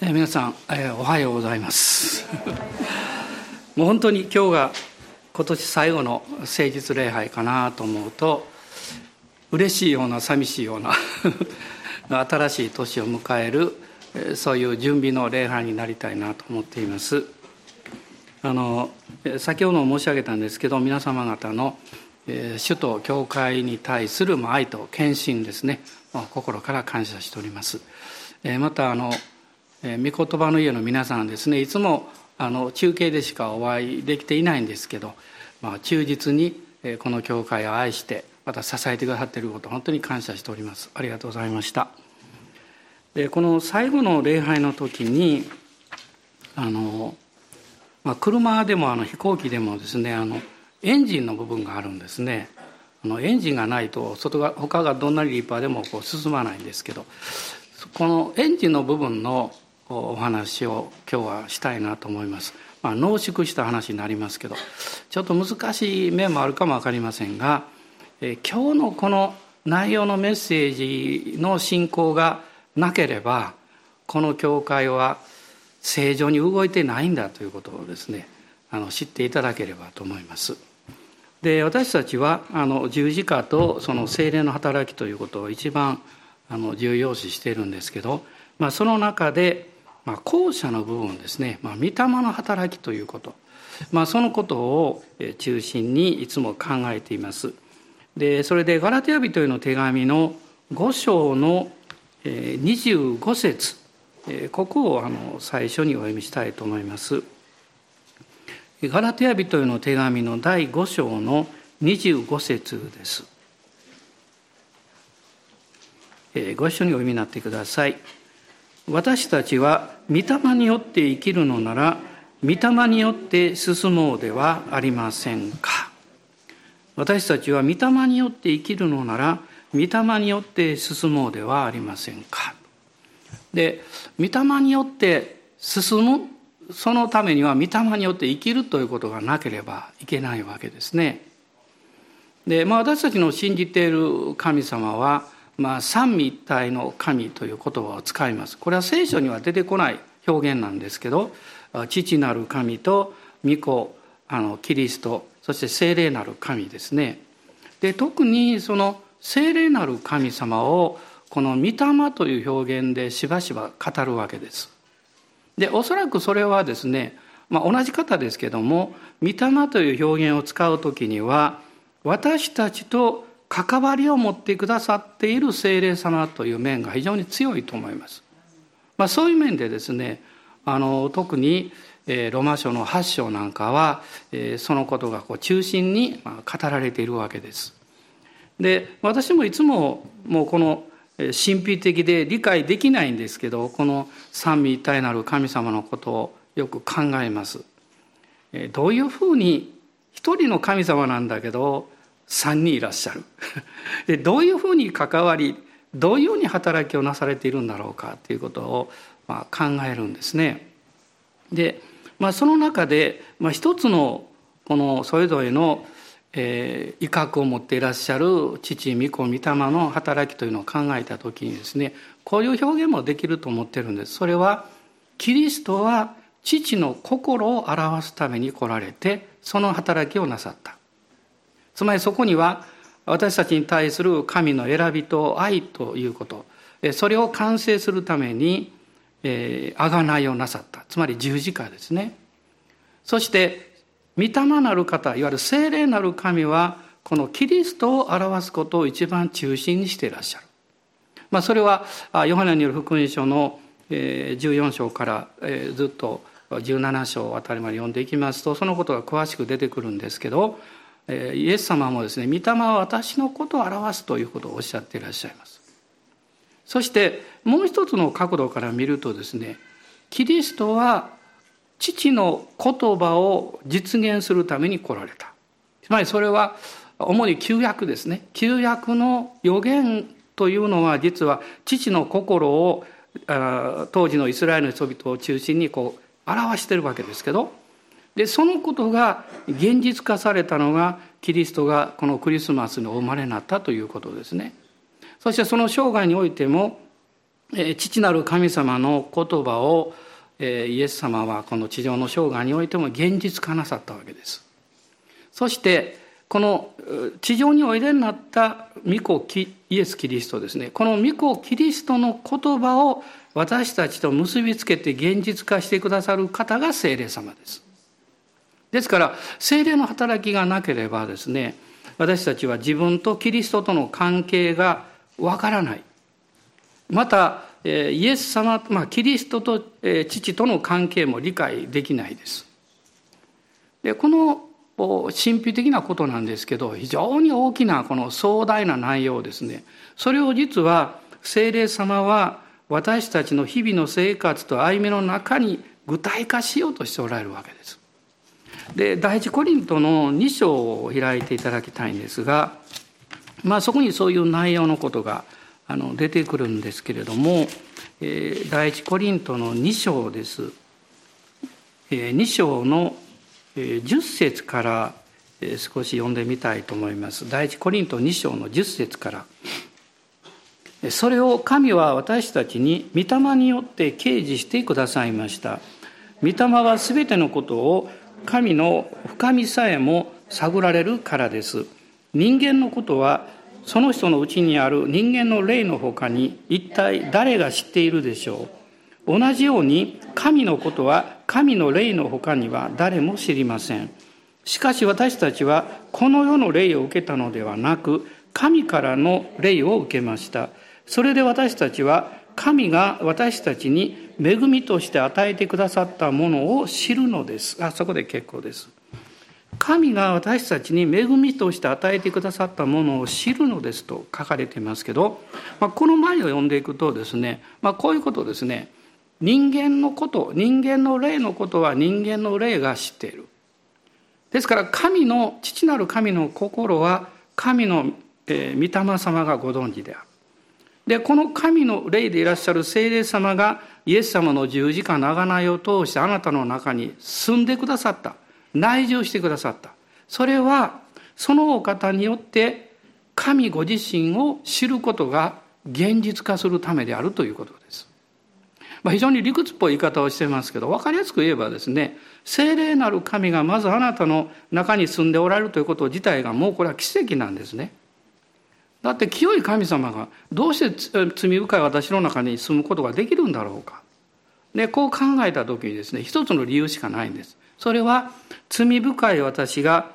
えー、皆さん、えー、おはようございます。もう本当に今日が今年最後の誠実礼拝かなと思うと嬉しいような寂しいような 新しい年を迎えるそういう準備の礼拝になりたいなと思っています。あの先ほども申し上げたんですけど皆様方の首都教会に対する愛と献身ですね。心から感謝しております。またあの御言葉の家の皆さんですねいつもあの中継でしかお会いできていないんですけど、まあ、忠実にこの教会を愛してまた支えてくださっていること本当に感謝しております。ありがとうございました。でこの最後の礼拝の時にあの、まあ、車でもあの飛行機でもですねあのエンジンの部分があるんですね。あのエンジンがないと外が他がどんなに立派でもこう進まないんですけどこのエンジンの部分のお話を今日はしたいなと思います。まあ、濃縮した話になりますけどちょっと難しい面もあるかも分かりませんが、え今日のこの内容のメッセージの進行がなければこの教会は正常に動いてないんだということをですねあの知っていただければと思います。で私たちはあの十字架とその精霊の働きということを一番あの重要視しているんですけど、まあ、その中でまあ、後者の部分ですね、まあ、御霊の働きということ、まあ、そのことを中心にいつも考えています。でそれでガラテヤ人への手紙の5章の25節ここをあの最初にお読みしたいと思います。ガラテヤ人への手紙の第5章の25節です。ご一緒にお読みになってください。私たちは御霊によって生きるのなら御霊によって進もうではありませんか私たちは御霊によって生きるのなら御霊によって進もうではありませんかで御霊によって進むそのためには御霊によって生きるということがなければいけないわけですね。で、まあ、私たちの信じている神様はまあ、三位一体の神という言葉を使います。これは聖書には出てこない表現なんですけど、父なる神と御子、あのキリスト、そして聖霊なる神ですね。で、特にその聖霊なる神様をこの御霊という表現でしばしば語るわけです。で、おそらくそれはですね、まあ、同じ方ですけども、御霊という表現を使う時には、私たちと関わりを持ってくださっている精霊様という面が非常に強いと思います。まあ、そういう面でですねあの特に、えー、ロマ書の8章なんかは、えー、そのことがこう中心に、まあ、語られているわけです。で私もいつももうこの神秘的で理解できないんですけどこの三位一体なる神様のことをよく考えます。どういうふうに一人の神様なんだけど3人いらっしゃる でどういうふうに関わりどういうふうに働きをなされているんだろうかということを、まあ、考えるんですね。で、まあ、その中で、まあ、一つのこのそれぞれの、えー、威嚇を持っていらっしゃる父御子御霊の働きというのを考えた時にですねこういう表現もできると思ってるんです。それはキリストは父の心を表すために来られてその働きをなさった。つまりそこには私たちに対する神の選びと愛ということそれを完成するために贖いをなさった。つまり十字架ですね。そして御霊なる方いわゆる精霊なる神はこのキリストを表すことを一番中心にしていらっしゃる、まあ、それはヨハネによる福音書の14章からずっと17章あたりまで読んでいきますとそのことが詳しく出てくるんですけどイエス様もですね御霊は私のことを表すということをおっしゃっていらっしゃいます。そしてもう一つの角度から見るとですねキリストは父の言葉を実現するために来られた。つまりそれは主に旧約ですね。旧約の予言というのは実は父の心を当時のイスラエルの人々を中心にこう表しているわけですけどでそのことが現実化されたのがキリストがこのクリスマスにお生まれになったということですねそしてその生涯においても父なる神様の言葉をイエス様はこの地上の生涯においても現実化なさったわけです。そしてこの地上においでになった御子イエス・キリストですねこの御子キリストの言葉を私たちと結びつけて現実化してくださる方が聖霊様です。ですから聖霊の働きがなければですね私たちは自分とキリストとの関係がわからないまたイエス様、まあ、キリストと父との関係も理解できないです。でこの神秘的なことなんですけど非常に大きなこの壮大な内容ですねそれを実は聖霊様は私たちの日々の生活と歩みの中に具体化しようとしておられるわけです。で第一コリントの2章を開いていただきたいんですが、まあ、そこにそういう内容のことがあの出てくるんですけれども、えー、第一コリントの2章です。えー、2章の10節から少し読んでみたいと思います。第一コリント2章の10節から。それを神は私たちに御霊によって掲示してくださいました。御霊はすべてのことを神の深みさえも探られるからです。人間のことはその人のうちにある人間の霊のほかに一体誰が知っているでしょう。同じように神のことは神の霊のほかには誰も知りません。しかし私たちはこの世の霊を受けたのではなく神からの霊を受けました。それで私たちは神が私たちに恵みとして与えてくださったものを知るのです。あそこで結構です。神が私たちに恵みとして与えてくださったものを知るのですと書かれていますけど、まあ、この前を読んでいくとですね、まあ、こういうことですね。人間のこと人間の霊のことは人間の霊が知っている。ですから神の父なる神の心は神の、えー、御霊様がご存知である。でこの神の霊でいらっしゃる聖霊様がイエス様の十字架の贖いを通してあなたの中に住んでくださった内住してくださったそれはそのお方によって神ご自身を知ることが現実化するためであるということです。まあ、非常に理屈っぽい言い方をしてますけど分かりやすく言えばですね聖霊なる神がまずあなたの中に住んでおられるということ自体がもうこれは奇跡なんですね。だって清い神様がどうして罪深い私の中に住むことができるんだろうか。でこう考えた時にですね一つの理由しかないんです。それは罪深い私が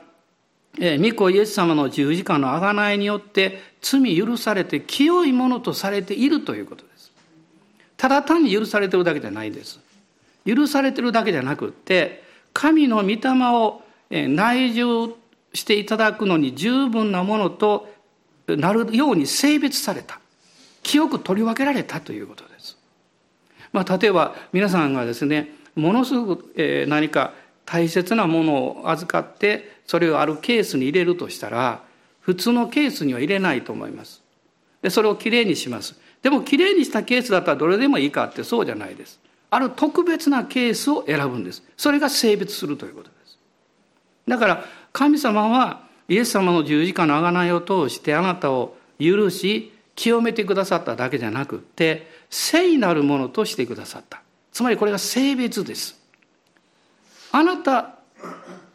御子イエス様の十字架の贖いによって罪許されて清いものとされているということです。ただ単に許されてるだけじゃないんです。許されてるだけじゃなくって神の御霊を内住していただくのに十分なものとなるように性別された清く取り分けられたということです。まあ、例えば皆さんがですねものすごく何か大切なものを預かってそれをあるケースに入れるとしたら普通のケースには入れないと思います。でそれをきれいにします。でもきれいにしたケースだったらどれでもいいかってそうじゃないです。ある特別なケースを選ぶんです。それが性別するということです。だから神様はイエス様の十字架の贖いを通してあなたを許し清めてくださっただけじゃなくて聖なるものとしてくださった。つまりこれが性別です。あなた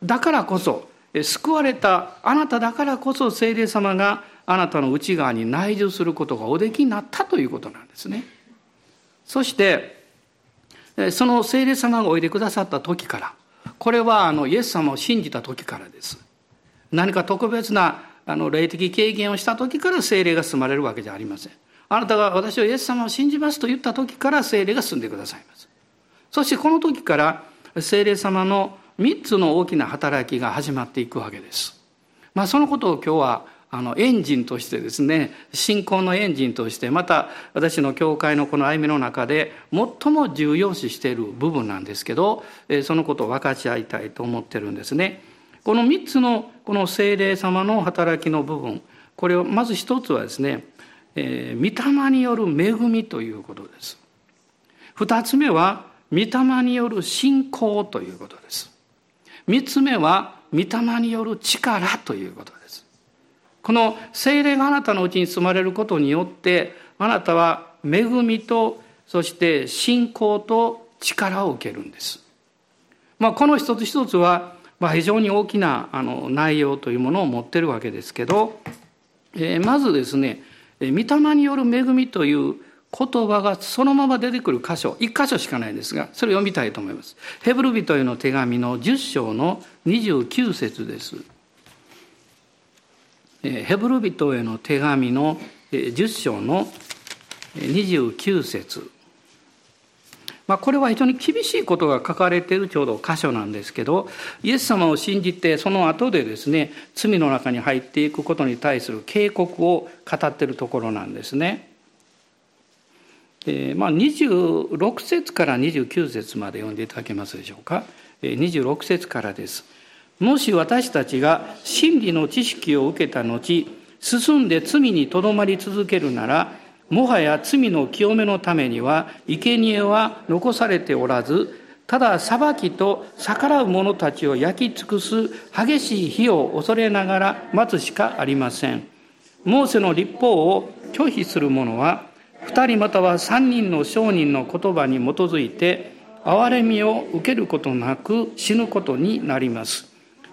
だからこそ救われたあなただからこそ聖霊様があなたの内側に内住することがおできになったということなんですね。そしてその聖霊様がおいでくださった時からこれはあのイエス様を信じた時からです。何か特別なあの霊的経験をした時から聖霊が住まれるわけじゃありません。あなたが私はイエス様を信じますと言った時から聖霊が住んでくださいます。そしてこの時から聖霊様の3つの大きな働きが始まっていくわけです。まあ、そのことを今日はあのエンジンとしてですね信仰のエンジンとしてまた私の教会のこの歩みの中で最も重要視している部分なんですけどそのことを分かち合いたいと思ってるんですね。この3つのこの聖霊様の働きの部分これをまず一つはですね、えー、御霊による恵みということです。二つ目は御霊による信仰ということです。三つ目は御霊による力ということです。この聖霊があなたのうちに住まれることによってあなたは恵みとそして信仰と力を受けるんです。まあ、この一つ一つは、まあ、非常に大きなあの内容というものを持ってるわけですけど、えー、まずですね御霊による恵みという言葉がそのまま出てくる箇所一箇所しかないですがそれを読みたいと思います。ヘブル人への手紙の10章の29節です。ヘブル人への手紙の10章の29節。まあ、これは非常に厳しいことが書かれているちょうど箇所なんですけどイエス様を信じてその後でですね罪の中に入っていくことに対する警告を語っているところなんですね。えー、まあ、26節から29節まで読んでいただけますでしょうか。26節からです。もし私たちが真理の知識を受けた後、進んで罪にとどまり続けるなら、もはや罪の清めのためには生贄は残されておらず、ただ裁きと逆らう者たちを焼き尽くす激しい火を恐れながら待つしかありません。モーセの立法を拒否する者は2人または3人の商人の言葉に基づいて憐れみを受けることなく死ぬことになります。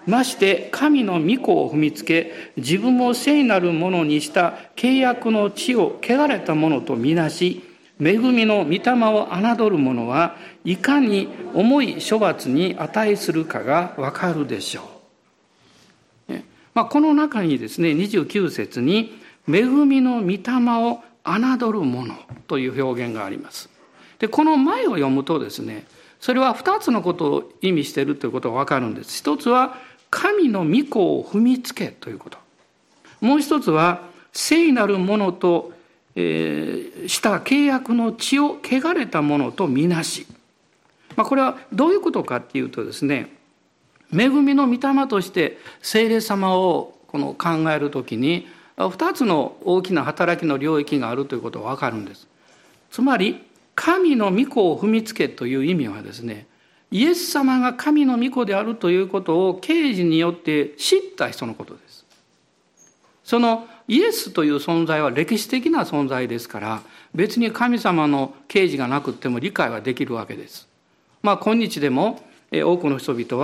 まして神の御子を踏みつけ自分も聖なるものにした契約の地を汚れたものとみなし恵みの御霊を侮る者はいかに重い処罰に値するかがわかるでしょう。まあ、この中にですね29節に「恵みの御霊を侮る者という表現があります。でこの前を読むとですねそれは2つのことを意味しているということが分かるんです。一つは神の御子を踏みつけということ。もう一つは聖なるものと、えー、した契約の血を汚れたものとみなし。まあ、これはどういうことかっていうとですね恵みの御霊として聖霊様をこの考えるときに2つの大きな働きの領域があるということが分かるんです。つまり神の御子を踏みつけという意味はですねイエス様が神の御子であるということを刑事によって知った人のことです。そのイエスという存在は歴史的な存在ですから別に神様の刑事がなくても理解はできるわけです。まあ今日でも多くの人々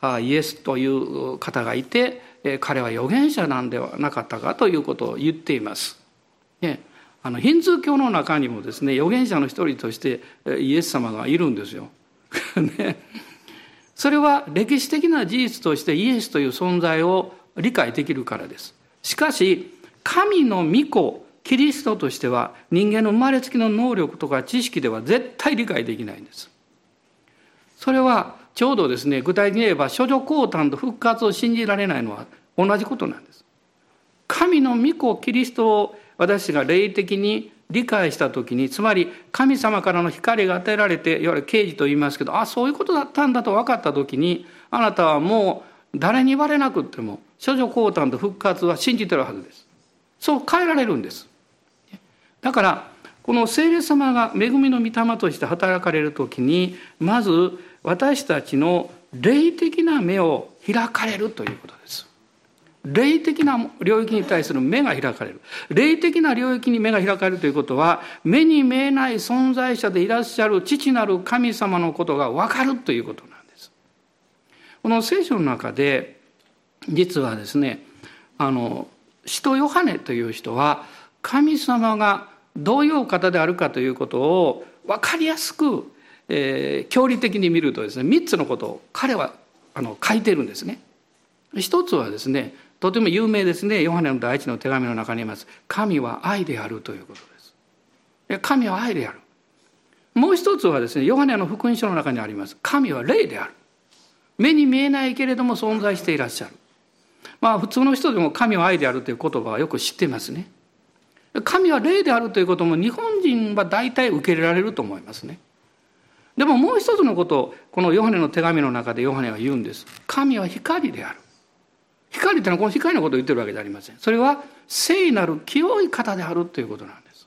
はイエスという方がいて彼は預言者なんではなかったかということを言っています。ね、あのヒンズー教の中にもですね預言者の一人としてイエス様がいるんですよ。ね、それは歴史的な事実としてイエスという存在を理解できるからです。しかし神の御子キリストとしては人間の生まれつきの能力とか知識では絶対理解できないんです。それはちょうどですね具体的に言えば処女降誕と復活を信じられないのは同じことなんです。神の御子キリストを私が霊的に理解した時につまり神様からの光が与えられていわゆる刑事と言いますけどあそういうことだったんだと分かった時にあなたはもう誰に言われなくても処女降誕と復活は信じてるはずです。そう変えられるんです。だからこの聖霊様が恵みの御霊として働かれる時にまず私たちの霊的な目を開かれるということです。霊的な領域に対する目が開かれる。霊的な領域に目が開かれるということは、目に見えない存在者でいらっしゃる父なる神様のことがわかるということなんです。この聖書の中で、実はですね、あの、使徒ヨハネという人は、神様がどういう方であるかということを分かりやすくえー、教理的に見るとですね3つのことを彼はあの書いてるんですね。一つはですねとても有名ですねヨハネの第一の手紙の中にいます「神は愛である」ということです。神は愛である。もう一つはですねヨハネの福音書の中にあります「神は霊である」。目に見えないけれども存在していらっしゃる。まあ普通の人でも神は愛であるという言葉はよく知ってますね。神は霊であるということも日本人は大体受け入れられると思いますね。でももう一つのことをこのヨハネの手紙の中でヨハネは言うんです。神は光である。光ってのはこの光のことを言ってるわけではありません。それは聖なる清い方であるということなんです。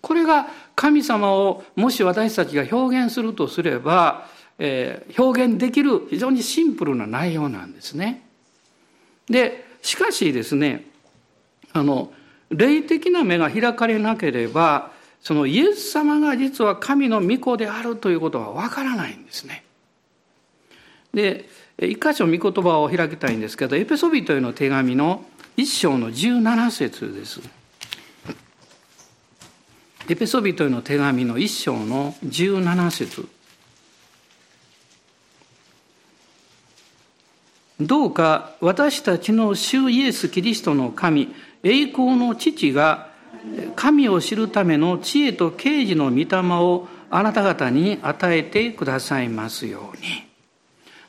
これが神様をもし私たちが表現するとすれば、えー、表現できる非常にシンプルな内容なんですね。で、しかしですね、あの、霊的な目が開かれなければ、そのイエス様が実は神の御子であるということはわからないんですね。で一箇所御言葉を開きたいんですけどエペソビトへの手紙の一章の17節です。エペソビトへの手紙の一章の17節どうか私たちの主イエス・キリストの神、栄光の父が神を知るための知恵と啓示の御霊をあなた方に与えてくださいますように。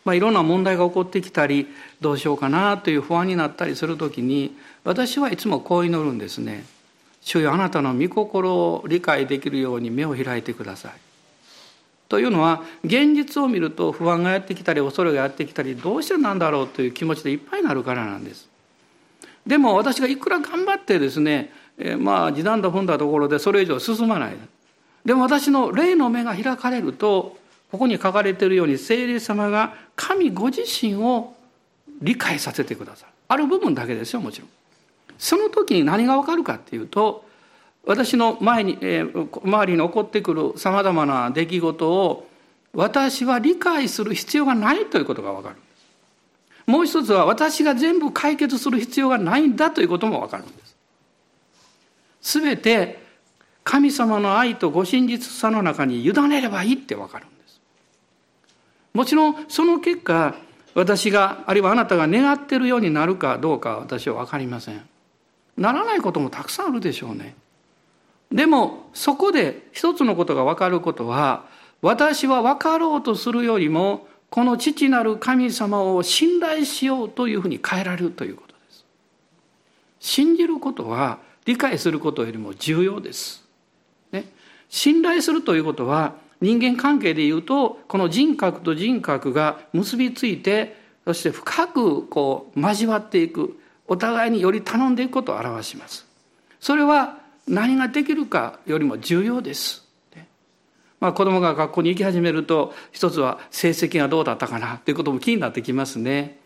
まあ、いろんな問題が起こってきたりどうしようかなという不安になったりする時に私はいつもこう祈るんですね。主よあなたの御心を理解できるように目を開いてください。というのは現実を見ると不安がやってきたり恐れがやってきたりどうしてなんだろうという気持ちでいっぱいになるからなんです。でも私がいくら頑張ってですね、えー、まあ時短だ踏んだところでそれ以上進まない。でも私の霊の目が開かれるとここに書かれているように聖霊様が神ご自身を理解させてくださる。ある部分だけですよもちろん。その時に何がわかるかっていうと私の前に、えー、周りに起こってくるさまざまな出来事を私は理解する必要がないということがわかるもう一つは私が全部解決する必要がないんだということもわかるんですすべて神様の愛とご真実さの中に委ねればいいってわかるんですもちろんその結果私があるいはあなたが願っているようになるかどうか私は分かりませんならないこともたくさんあるでしょうねでもそこで一つのことが分かることは私は分かろうとするよりもこの父なる神様を信頼しようというふうに変えられるということです。信じることは理解することよりも重要です。ね、信頼するということは人間関係でいうとこの人格と人格が結びついてそして深くこう交わっていくお互いにより頼んでいくことを表します。それは何ができるかよりも重要です。まあ、子供が学校に行き始めると一つは成績がどうだったかなということも気になってきますね。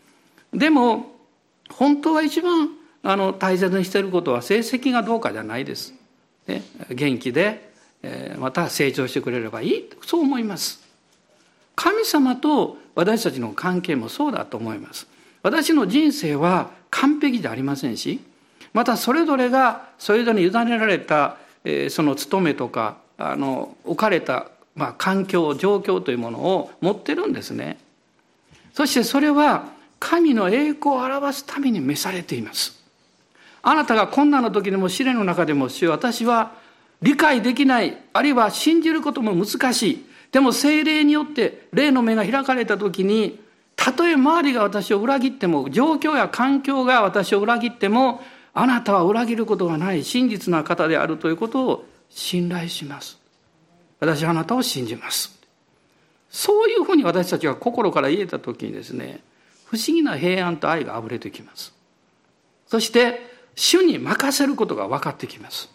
でも本当は一番あの大切にしていることは成績がどうかじゃないです。ね、元気で、また成長してくれればいいそう思います。神様と私たちの関係もそうだと思います。私の人生は完璧でありませんしまたそれぞれがそれぞれに委ねられた、その務めとかあの置かれた、まあ、環境状況というものを持ってるんですね。そしてそれは神の栄光を表すために召されています。あなたが困難の時でも試練の中でも主私は理解できないあるいは信じることも難しいでも精霊によって霊の目が開かれた時にたとえ周りが私を裏切っても状況や環境が私を裏切ってもあなたは裏切ることがない真実な方であるということを信頼します。私はあなたを信じます。そういうふうに私たちが心から言えた時にですね、不思議な平安と愛が溢れてきます。そして、主に任せることが分かってきます。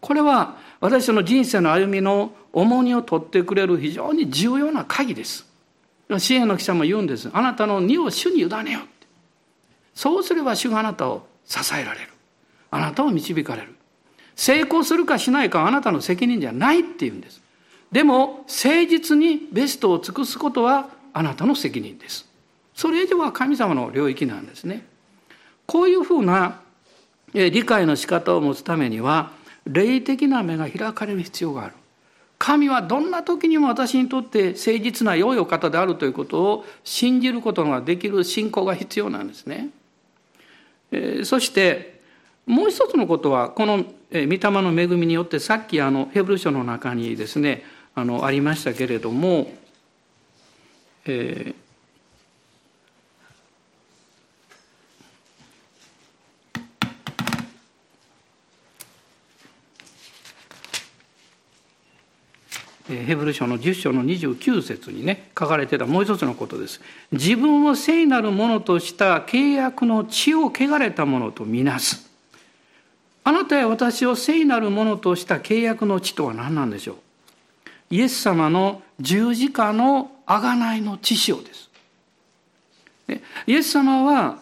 これは私の人生の歩みの重荷を取ってくれる非常に重要な鍵です。支援の記者も言うんです。あなたの荷を主に委ねよって。そうすれば主があなたを支えられる。あなたを導かれる。成功するかしないかあなたの責任じゃないっていうんです。でも、誠実にベストを尽くすことはあなたの責任です。それ以上は神様の領域なんですね。こういうふうな理解の仕方を持つためには、霊的な目が開かれる必要がある。神はどんな時にも私にとって誠実な良いお方であるということを信じることができる信仰が必要なんですね。えそしてもう一つのことはこの御霊の恵みによってさっきあのヘブル書の中にですねあのありましたけれども、えーヘブル書の10章の29節にね書かれてたもう一つのことです。自分を聖なるものとした契約の血を汚れたものとみなす。あなたや私を聖なるものとした契約の血とは何なんでしょう？イエス様の十字架の贖いの血潮です。イエス様は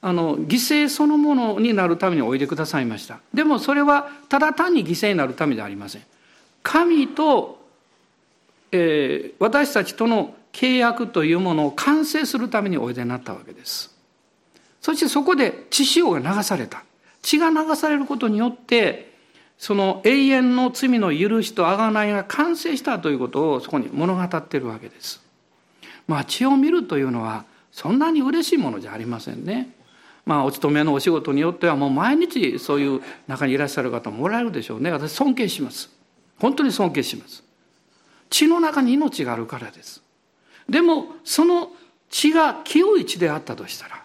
あの犠牲そのものになるためにおいでくださいました。でもそれはただ単に犠牲になるためではありません。神と、えー、私たちとの契約というものを完成するためにおいでになったわけです。そしてそこで血潮が流された。血が流されることによって、その永遠の罪の許しと贖いが完成したということをそこに物語っているわけです。まあ血を見るというのはそんなに嬉しいものじゃありませんね。まあお勤めのお仕事によってはもう毎日そういう中にいらっしゃる方もおられるでしょうね。私尊敬します。本当に尊敬します。血の中に命があるからです。でもその血が清い血であったとしたら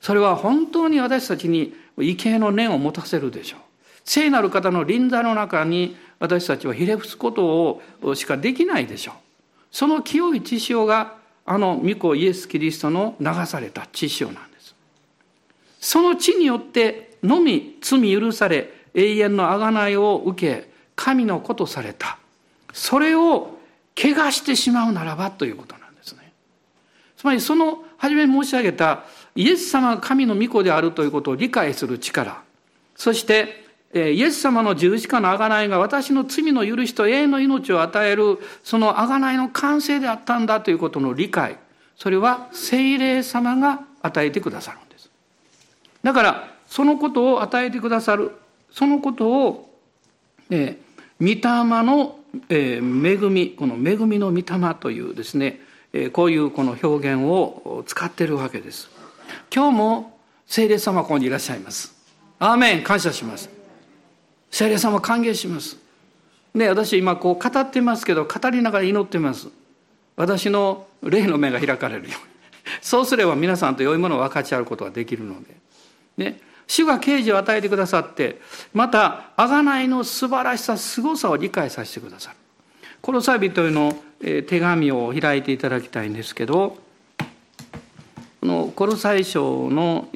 それは本当に私たちに畏敬の念を持たせるでしょう。聖なる方の臨座の中に私たちはひれ伏すことをしかできないでしょう。その清い血潮があの御子イエス・キリストの流された血潮なんです。その血によってのみ罪許され永遠の贖いを受け神の子とされた。それを怪我してしまうならばということなんですね。つまりその初めに申し上げたイエス様が神の御子であるということを理解する力、そしてイエス様の十字架の贖いが私の罪の許しと永遠の命を与えるその贖いの完成であったんだということの理解、それは聖霊様が与えてくださるんです。だからそのことを与えてくださる、そのことを、えー、御霊の、えー、恵み、この恵みの御霊というですね、えー、こういうこの表現を使ってるわけです。今日も聖霊様ここにいらっしゃいます。アーメン感謝します。聖霊様歓迎します。ね、私今こう語ってますけど語りながら祈ってます。私の霊の目が開かれるように。そうすれば皆さんと良いものを分かち合うことができるので。ね、主が啓示を与えてくださってまた贖いの素晴らしさ凄さを理解させてくださる。このサビというの手紙を開いていただきたいんですけどこのコロサイ書の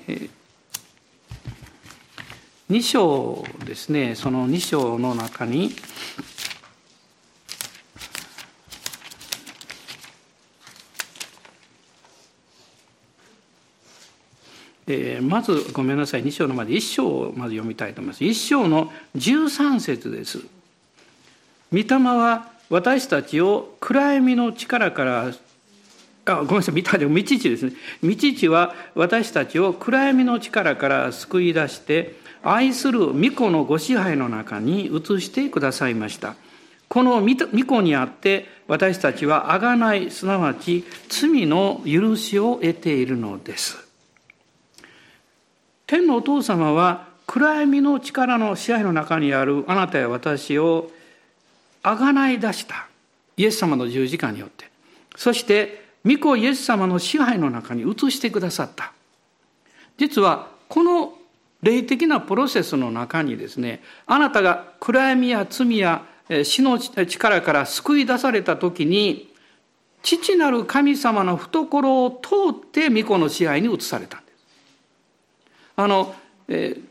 2章ですねその2章の中にえー、まずごめんなさい2章のまで1章をまず読みたいと思います1章の13節です御霊は私たちを暗闇の力からあごめんなさい、道地ですね。道地は私たちを暗闇の力から救い出して、愛する御子のご支配の中に移してくださいました。この御子にあって私たちは贖い、すなわち罪の許しを得ているのです。天のお父様は暗闇の力の支配の中にあるあなたや私を贖い出した。イエス様の十字架によって。そして御子イエス様の支配の中に移してくださった。実はこの霊的なプロセスの中にですね、あなたが暗闇や罪や死の力から救い出された時に、父なる神様の懐を通って御子の支配に移された。あの、えー、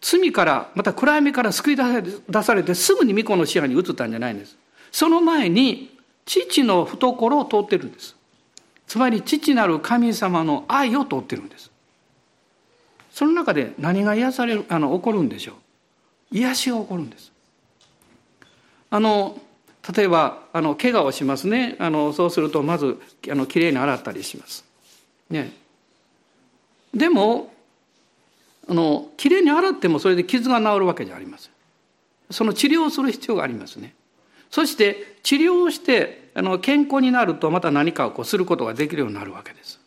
罪からまた暗闇から救い出されてすぐに御子の支配に移ったんじゃないんです。その前に父の懐を通ってるんです。つまり父なる神様の愛を通ってるんです。その中で何が癒されるあの起こるんでしょう。癒しが起こるんです。あの例えばあの怪我をしますね。あのそうするとまずあのきれいに洗ったりします。ね。でもあのきれいに洗ってもそれで傷が治るわけじゃありませんその治療をする必要がありますねそして治療をしてあの健康になるとまた何かをこうすることができるようになるわけです。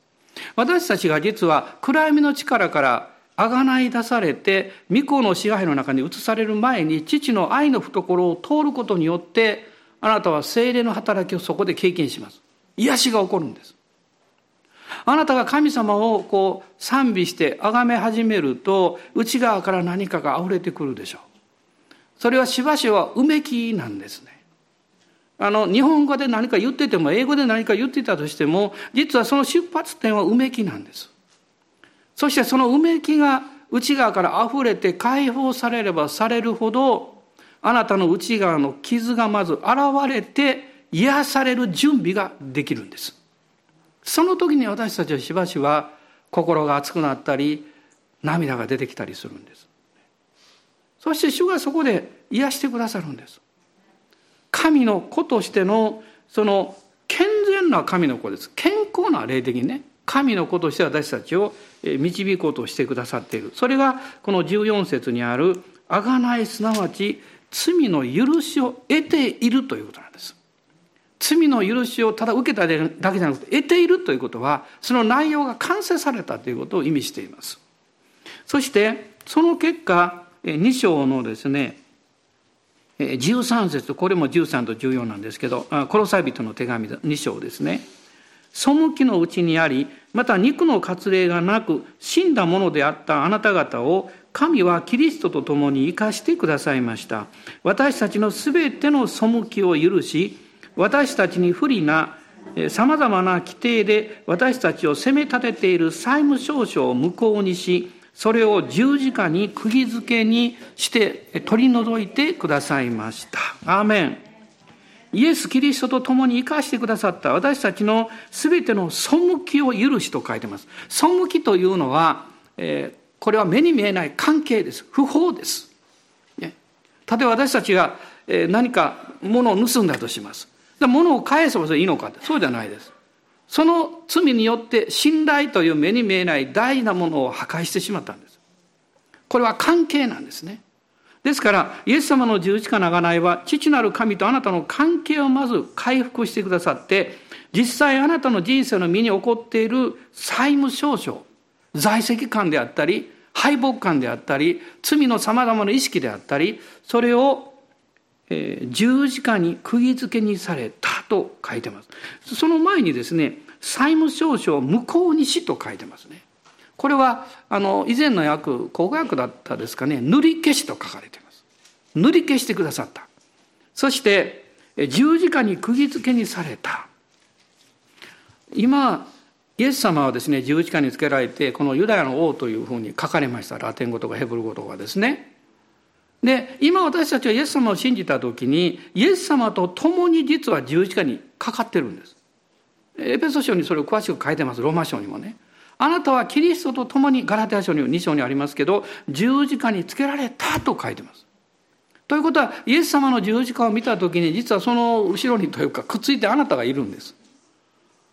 私たちが実は暗闇の力からあがない出されて御子の支配の中に移される前に父の愛の懐を通ることによってあなたは精霊の働きをそこで経験します。癒しが起こるんです。あなたが神様をこう賛美して崇め始めると内側から何かが溢れてくるでしょう。それはしばしばうめきなんですね。あの、日本語で何か言ってても、英語で何か言ってたとしても、実はその出発点はうめきなんです。そしてそのうめきが内側から溢れて解放されればされるほど、あなたの内側の傷がまず現れて、癒される準備ができるんです。その時に私たちはしばしば心が熱くなったり、涙が出てきたりするんです。そして主がそこで癒してくださるんです。神の子としてのその健全な神の子です健康な霊的にね神の子として私たちを導こうとしてくださっているそれがこの14節にある「あがないすなわち罪の許しを得ている」ということなんです。罪の許しをただ受けただけじゃなくて得ているということはその内容が完成されたということを意味しています。そしてその結果2章のですね13節これも13と14なんですけどコロサイ人の手紙2章ですね背きのうちにありまた肉の割礼がなく死んだものであったあなた方を神はキリストと共に生かしてくださいました私たちのすべての背きを許し私たちに不利なさまざまな規定で私たちを責め立てている債務証書を無効にしそれを十字架に釘付けにして取り除いてくださいました。アーメン。イエス・キリストと共に生かしてくださった私たちの全ての背きを許しと書いてます。背きというのは、えー、これは目に見えない関係です。不法です。ね、例えば私たちが何か物を盗んだとします。物を返せばそれいいのかってそうじゃないです。その罪によって信頼という目に見えない大事なものを破壊してしまったんです。これは関係なんですね。ですから、イエス様の十字架の贖いは、父なる神とあなたの関係をまず回復してくださって、実際あなたの人生の身に起こっている債務証書、在籍感であったり、敗北感であったり、罪の様々な意識であったり、それを、十字架に釘付けにされたと書いてます。その前にですね、債務証書を無効にしと書いてますね。これは、あの、以前の訳、口語訳だったですかね、塗り消しと書かれています。塗り消してくださった。そして、十字架に釘付けにされた。今、イエス様はですね、十字架につけられて、このユダヤの王というふうに書かれました。ラテン語とかヘブル語とかですね。で、今私たちはイエス様を信じた時に、イエス様と共に実は十字架にかかってるんです。エペソ書にそれを詳しく書いてます。ローマ書にもね。あなたはキリストと共にガラテヤ書に2章にありますけど、十字架につけられたと書いてます。ということは、イエス様の十字架を見た時に、実はその後ろにというか、くっついてあなたがいるんです。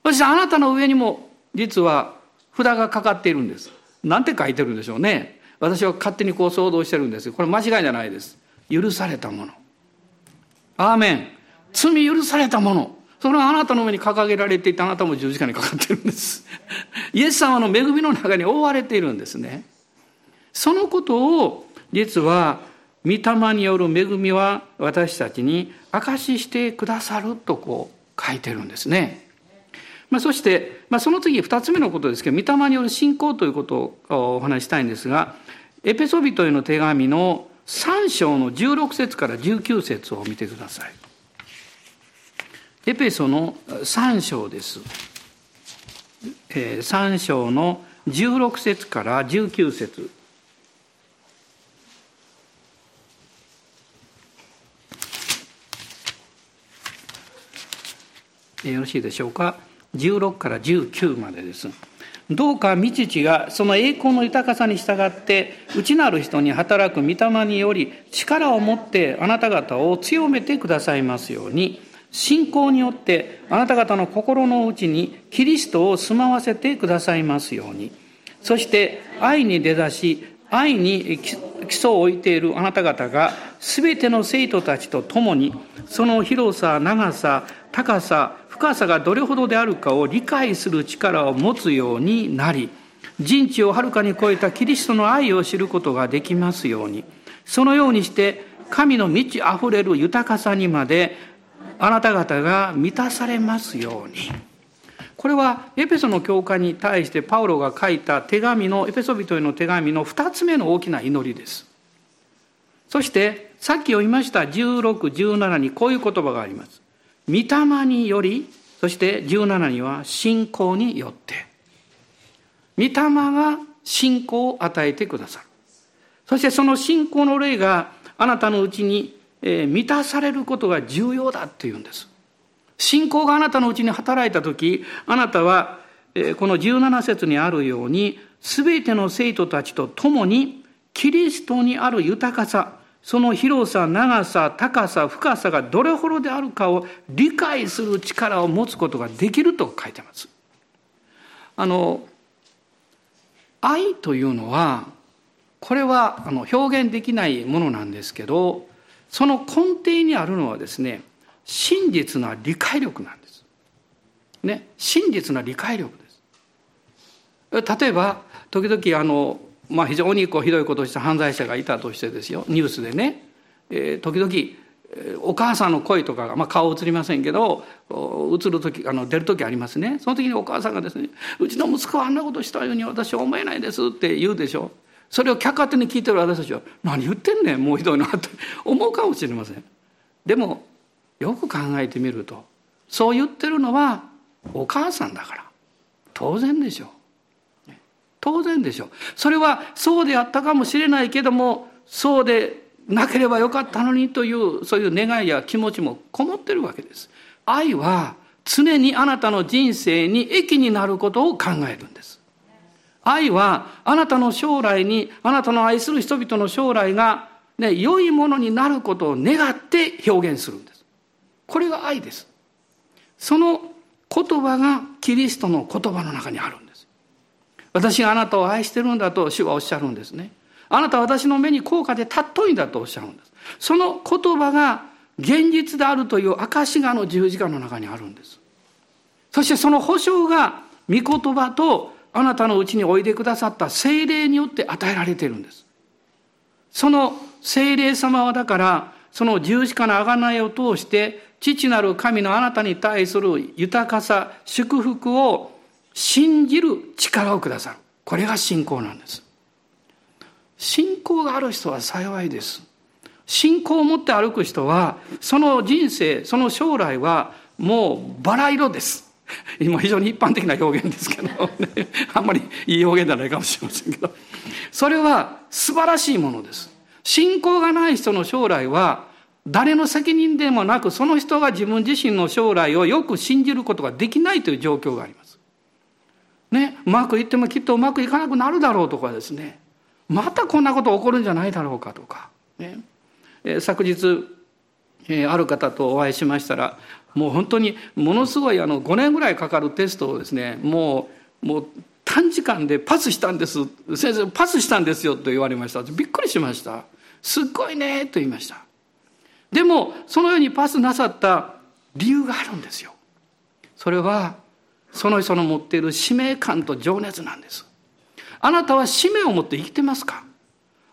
そしてあなたの上にも、実は札がかかっているんです。なんて書いてるんでしょうね。私は勝手にこう想像してるんです。これ間違いじゃないです。許されたもの。アーメン。罪許されたもの。それはあなたの上に掲げられていてあなたも十字架にかかってるんです。イエス様の恵みの中に覆われているんですね。そのことを実は御霊による恵みは私たちに証ししてくださるとこう書いてるんですね。まあ、そして、まあ、その次2つ目のことですけど御霊による信仰ということをお話したいんですがエペソビトへの手紙の3章の16節から19節を見てください。エペソの3章です。え3章の16節から19節よろしいでしょうか？16から19までです。どうか御父がその栄光の豊かさに従って内なる人に働く御霊により力を持ってあなた方を強めてくださいますように信仰によってあなた方の心の内にキリストを住まわせてくださいますようにそして愛に出だし愛に基礎を置いているあなた方が全ての生徒たちと共にその広さ長さ高さ深さがどれほどであるかを理解する力を持つようになり人知をはるかに超えたキリストの愛を知ることができますように。そのようにして神の満ち溢れる豊かさにまであなた方が満たされますように。これはエペソの教会に対してパウロが書いた手紙のエペソ人への手紙の2つ目の大きな祈りです。そしてさっき読みました1617にこういう言葉があります。御霊により、そして17には信仰によって。御霊が信仰を与えてくださる。そしてその信仰の霊があなたのうちに満たされることが重要だっていうんです。信仰があなたのうちに働いた時、あなたはこの17節にあるように、すべての生徒たちと共にキリストにある豊かさ、その広さ長さ高さ深さがどれほどであるかを理解する力を持つことができると書いてます。あの愛というのはこれはあの表現できないものなんですけどその根底にあるのはですね真実な理解力なんです。ね真実な理解力です。例えば時々あのまあ、非常にこうひどいことをした犯罪者がいたとしてですよ。ニュースでね、えー、時々お母さんの声とかが、まあ、顔映りませんけど映る時あの出る時ありますね。その時にお母さんがですね「うちの息子はあんなことしたように私は思えないです」って言うでしょ。それを客観的に聞いてる私たちは「何言ってんねんもうひどいな」って 思うかもしれません。でもよく考えてみるとそう言ってるのはお母さんだから。当然でしょ。う当然でしょう。それはそうであったかもしれないけども、そうでなければよかったのにという、そういう願いや気持ちもこもってるわけです。愛は常にあなたの人生に益になることを考えるんです。愛はあなたの将来に、あなたの愛する人々の将来が、ね、良いものになることを願って表現するんです。これが愛です。その言葉がキリストの言葉の中にあるんです。私があなたを愛してるんだと主はおっしゃるんですね。あなたは私の目に高価で尊いんだとおっしゃるんです。その言葉が現実であるという証がの十字架の中にあるんです。そしてその保証が御言葉とあなたのうちにおいでくださった精霊によって与えられているんです。その精霊様はだからその十字架の贖いを通して父なる神のあなたに対する豊かさ祝福を信じる力をくださる。これが信仰なんです。信仰がある人は幸いです。信仰を持って歩く人は、その人生、その将来はもうバラ色です。今非常に一般的な表現ですけど、ね、あんまりいい表現じゃないかもしれませんけど、それは素晴らしいものです。信仰がない人の将来は、誰の責任でもなく、その人が自分自身の将来をよく信じることができないという状況があります。ね、うまくいってもきっとうまくいかなくなるだろうとかですね。またこんなこと起こるんじゃないだろうかとか、ね。え昨日、えある方とお会いしましたらもう本当にものすごいあの5年ぐらいかかるテストをですねもうもう短時間でパスしたんです。先生パスしたんですよと言われました。びっくりしました。すっごいねと言いました。でもそのようにパスなさった理由があるんですよ。それはその人の持っている使命感と情熱なんです。あなたは使命を持って生きてますか？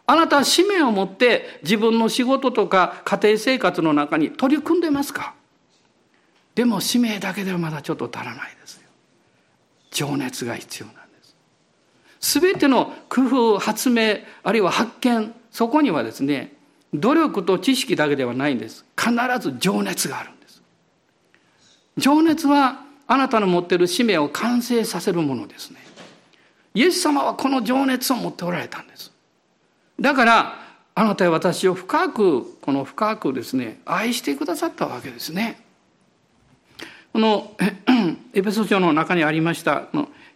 あなたは使命を持って自分の仕事とか家庭生活の中に取り組んでますか？でも使命だけではまだちょっと足らないですよ。情熱が必要なんです。すべての工夫、発明、あるいは発見、そこにはですね、努力と知識だけではないんです。必ず情熱があるんです。情熱はあなたの持っている使命を完成させるものですね。イエス様はこの情熱を持っておられたんです。だから、あなたや私を深く、この深くですね、愛してくださったわけですね。このエペソ書の中にありました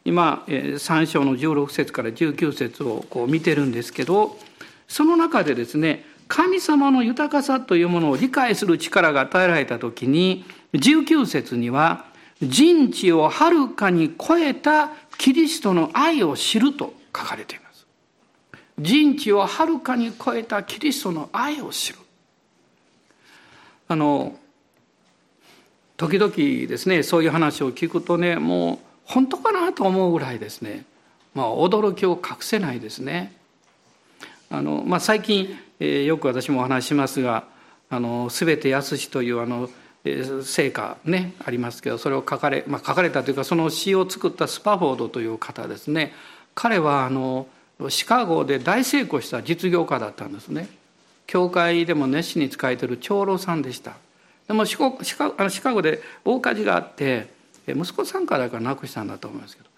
今3章の16節から19節をこう見てるんですけどその中でですね神様の豊かさというものを理解する力が与えられた時に19節には人知をはるかに超えたキリストの愛を知ると書かれています。人知をはるかに超えたキリストの愛を知る。あの、時々ですね、そういう話を聞くとね、もう本当かなと思うぐらいですね、まあ、驚きを隠せないですね。あのまあ、最近、えー、よく私もお話しますが「あの全て安し」というあの成果ねありますけどそれを書かれ、まあ、書かれたというかその詩を作ったスパフォードという方ですね。彼はあのシカゴで大成功した実業家だったんですね。教会でも熱心に仕えてる長老さんでした。でもシカシカあのシカゴで大火事があって息子さんからか亡くしたんだと思いますけど。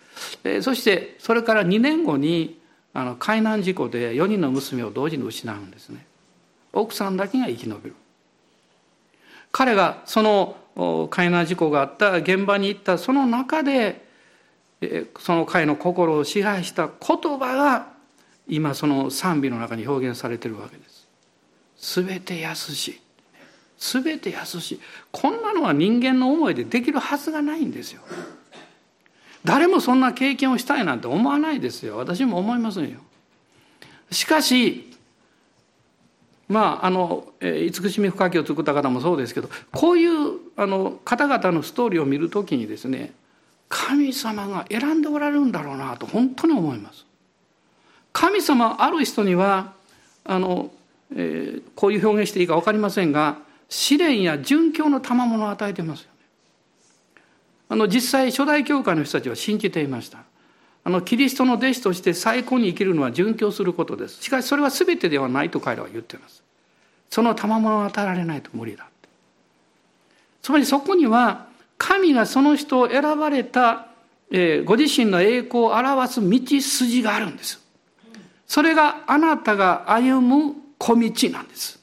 そしてそれから2年後にあの海難事故で4人の娘を同時に失うんですね。奥さんだけが生き延びる。彼がその海難事故があった現場に行ったその中でその彼の心を支配した言葉が今その賛美の中に表現されてるわけです。すべて安し。すべて安し。こんなのは人間の思いでできるはずがないんですよ。誰もそんな経験をしたいなんて思わないですよ。私も思いませんよ。しかしまああの慈しみ深きを作った方もそうですけどこういうあの方々のストーリーを見るときにですね神様が選んでおられるんだろうなと本当に思います。神様ある人にはあの、えー、こういう表現していいか分かりませんが試練や殉教の賜物を与えてますよね。あの実際初代教会の人たちは信じていました。あのキリストの弟子として最高に生きるのは殉教することです。しかしそれは全てではないと彼らは言っています。その賜物を与えられないと無理だってつまりそこには神がその人を選ばれた、えー、ご自身の栄光を表す道筋があるんです。それがあなたが歩む小道なんです。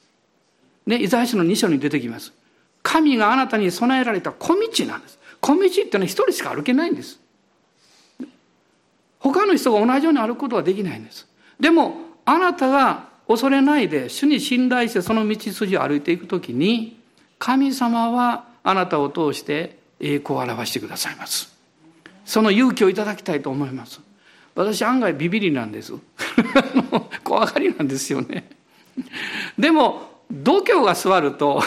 ね、イザヤ書の2章に出てきます。神があなたに備えられた小道なんです。小道っていうのは一人しか歩けないんです。他の人が同じように歩くことはできないんです。でも、あなたが恐れないで主に信頼してその道筋を歩いていくときに神様はあなたを通して栄光を表してくださいます。その勇気をいただきたいと思います。私案外ビビりなんです。怖がりなんですよね。でも度胸が座ると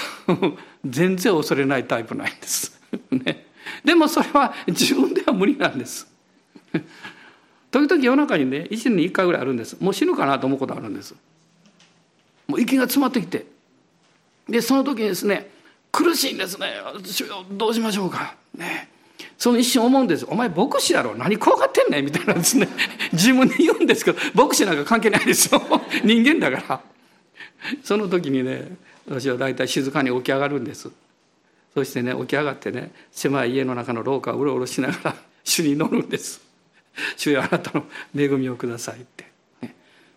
全然恐れないタイプなんです、ね、でもそれは自分では無理なんです。時々夜中にね1年に1回ぐらいあるんです。もう死ぬかなと思うことあるんです。もう息が詰まってきて。でその時にですね苦しいんですね。どうしましょうか。ね。その一瞬思うんです。お前牧師やろ。何怖がってんねん。みたいなですね。自分で言うんですけど牧師なんか関係ないですよ。人間だから。その時にね私は大体静かに起き上がるんです。そしてね起き上がってね狭い家の中の廊下をうろうろしながら主に乗るんです。主よあなたの恵みをくださいって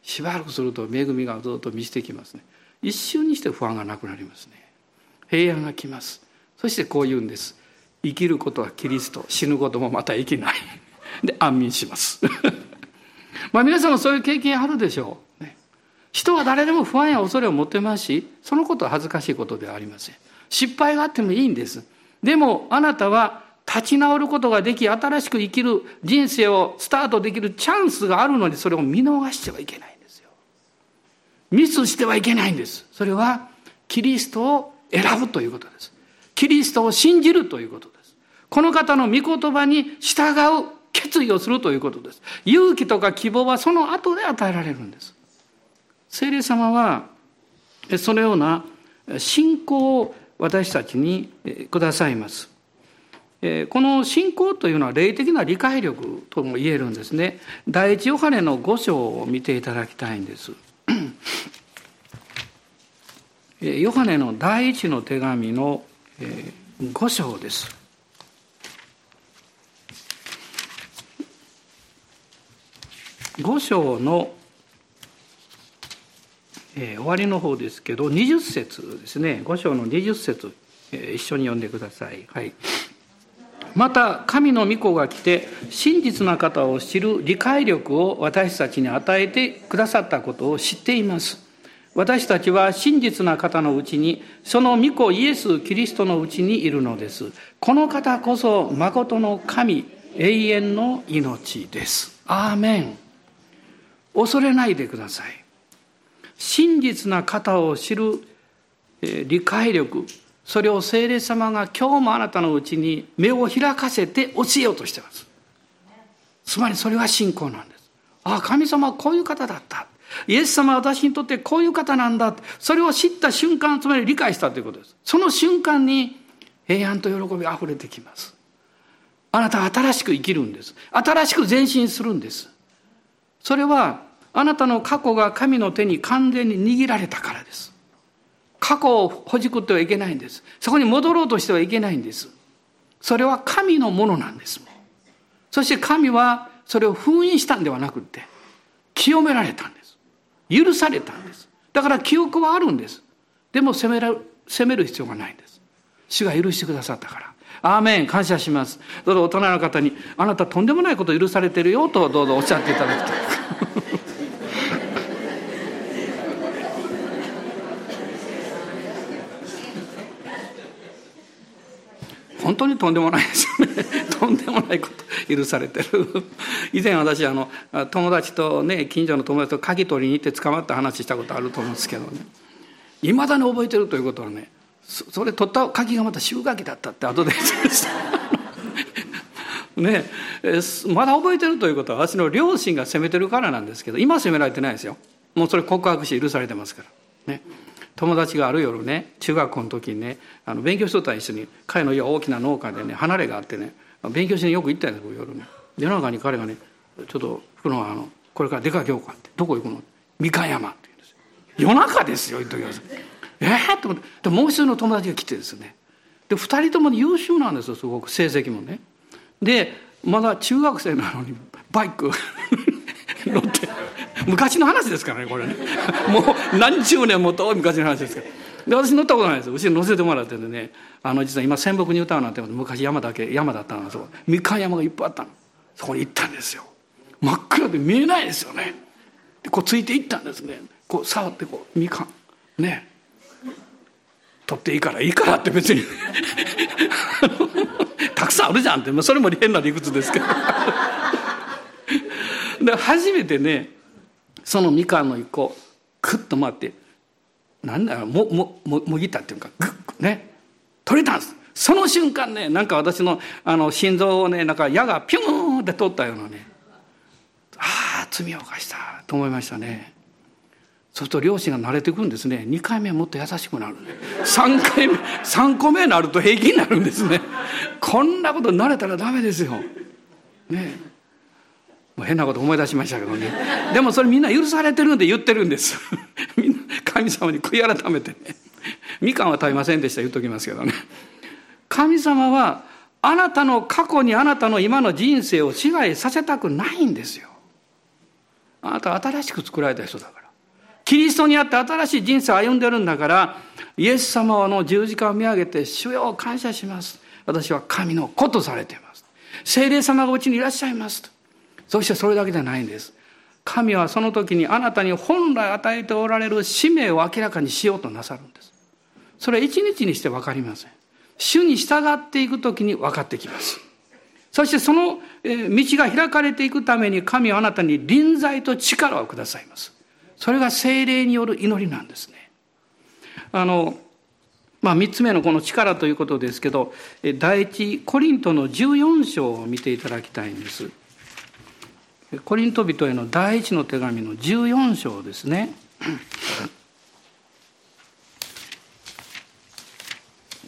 しばらくすると恵みがずっと満ちてきますね。一瞬にして不安がなくなりますね。平安が来ます。そしてこう言うんです。生きることはキリスト。死ぬこともまた生きない。で安眠します。まあ皆さんもそういう経験あるでしょう、ね、人は誰でも不安や恐れを持てますしそのことは恥ずかしいことではありません。失敗があってもいいんです。でもあなたは立ち直ることができ新しく生きる人生をスタートできるチャンスがあるのにそれを見逃してはいけないんですよミスしてはいけないんです。それはキリストを選ぶということです。キリストを信じるということです。この方の御言葉に従う決意をするということです。勇気とか希望はその後で与えられるんです。聖霊様はそのような信仰を私たちにくださいます。この信仰というのは霊的な理解力とも言えるんですね。第一ヨハネの五章を見ていただきたいんです。ヨハネの第一の手紙の5章です。5章の、えー、終わりの方ですけど20節ですね5章の20節、えー、一緒に読んでください。はいまた神の御子が来て真実な方を知る理解力を私たちに与えてくださったことを知っています。私たちは真実な方のうちにその御子イエス・キリストのうちにいるのです。この方こそ誠の神永遠の命です。アーメン。恐れないでください。真実な方を知る理解力。それを聖霊様が今日もあなたのうちに目を開かせて教えようとしています。つまりそれは信仰なんです。ああ、神様はこういう方だった。イエス様は私にとってこういう方なんだ。それを知った瞬間、つまり理解したということです。その瞬間に平安と喜びが溢れてきます。あなたは新しく生きるんです。新しく前進するんです。それはあなたの過去が神の手に完全に握られたからです。過去をほじくってはいけないんです。そこに戻ろうとしてはいけないんです。それは神のものなんです。そして神はそれを封印したんではなくて、清められたんです。許されたんです。だから記憶はあるんです。でも責めら責める必要がないんです。主が許してくださったから。アーメン感謝します。どうぞ大人の方に、あなたとんでもないこと許されてるよとどうぞおっしゃっていただきたい。本当にとんでもないですよね。とんでもないこと許されてる。以前私あの友達とね近所の友達と鍵取りに行って捕まった話したことあると思うんですけどね。いまだに覚えてるということはねそれ取った鍵がまた週鍵だったって後で言ってました。ね。まだ覚えてるということは私の両親が責めてるからなんですけど今責められてないですよ。もうそれ告白して許されてますから。ね。友達がある夜ね中学校の時にねあの勉強しとったら一緒に彼の家大きな農家でね離れがあってね勉強しによく行ったんです夜ね。夜中に彼がねちょっと袋はあのこれから出かけようかってどこ行くのみかん山って言うんです夜中ですよ言っときます。ええー、と思って。でもう一人の友達が来てですね。で2人とも優秀なんですよすごく。成績もね。でまだ中学生なのにバイク。乗って昔の話ですからねこれ。ね もう何十年も遠い昔の話ですから。で私乗ったことないです。後ろ乗せてもらってんね。あの実は今仙北に歌うなんて昔山だけ山だったのそこみかん山がいっぱいあったの。そこに行ったんですよ。真っ暗で見えないですよね。でこうついていったんですね。こう触ってこうみかん。ね。取っていいからいいからって別に。たくさんあるじゃんって。それも変な理屈ですけど。で初めてねそのみかんの一個クッと回ってなんだろうももももぎったっていうかグッね取れたんです。その瞬間ねなんか私のあの心臓をねなんか矢がピューンって通ったようなねああ罪を犯したと思いましたね。そうすると両親が慣れてくるんですね。2回目はもっと優しくなる3回目3個目になると平気になるんですね。こんなこと慣れたらダメですよ。ね。もう変なこと思い出しましたけどね。でもそれみんな許されてるんで言ってるんです。みんな神様に悔い改めてね。みかんは食べませんでした言っときますけどね。神様はあなたの過去にあなたの今の人生を支配させたくないんですよ。あなたは新しく作られた人だから。キリストにあって新しい人生を歩んでるんだからイエス様の十字架を見上げて主よ感謝します。私は神の子とされています。聖霊様がうちにいらっしゃいます。そしてそれだけじゃないんです。神はその時にあなたに本来与えておられる使命を明らかにしようとなさるんです。それは一日にして分かりません。主に従っていく時に分かってきます。そしてその道が開かれていくために神はあなたに臨在と力をくださいます。それが精霊による祈りなんですね。あのまあ、3つ目のこの力ということですけど第一コリントの14章を見ていただきたいんです。コリント人への第一の手紙の14章ですね。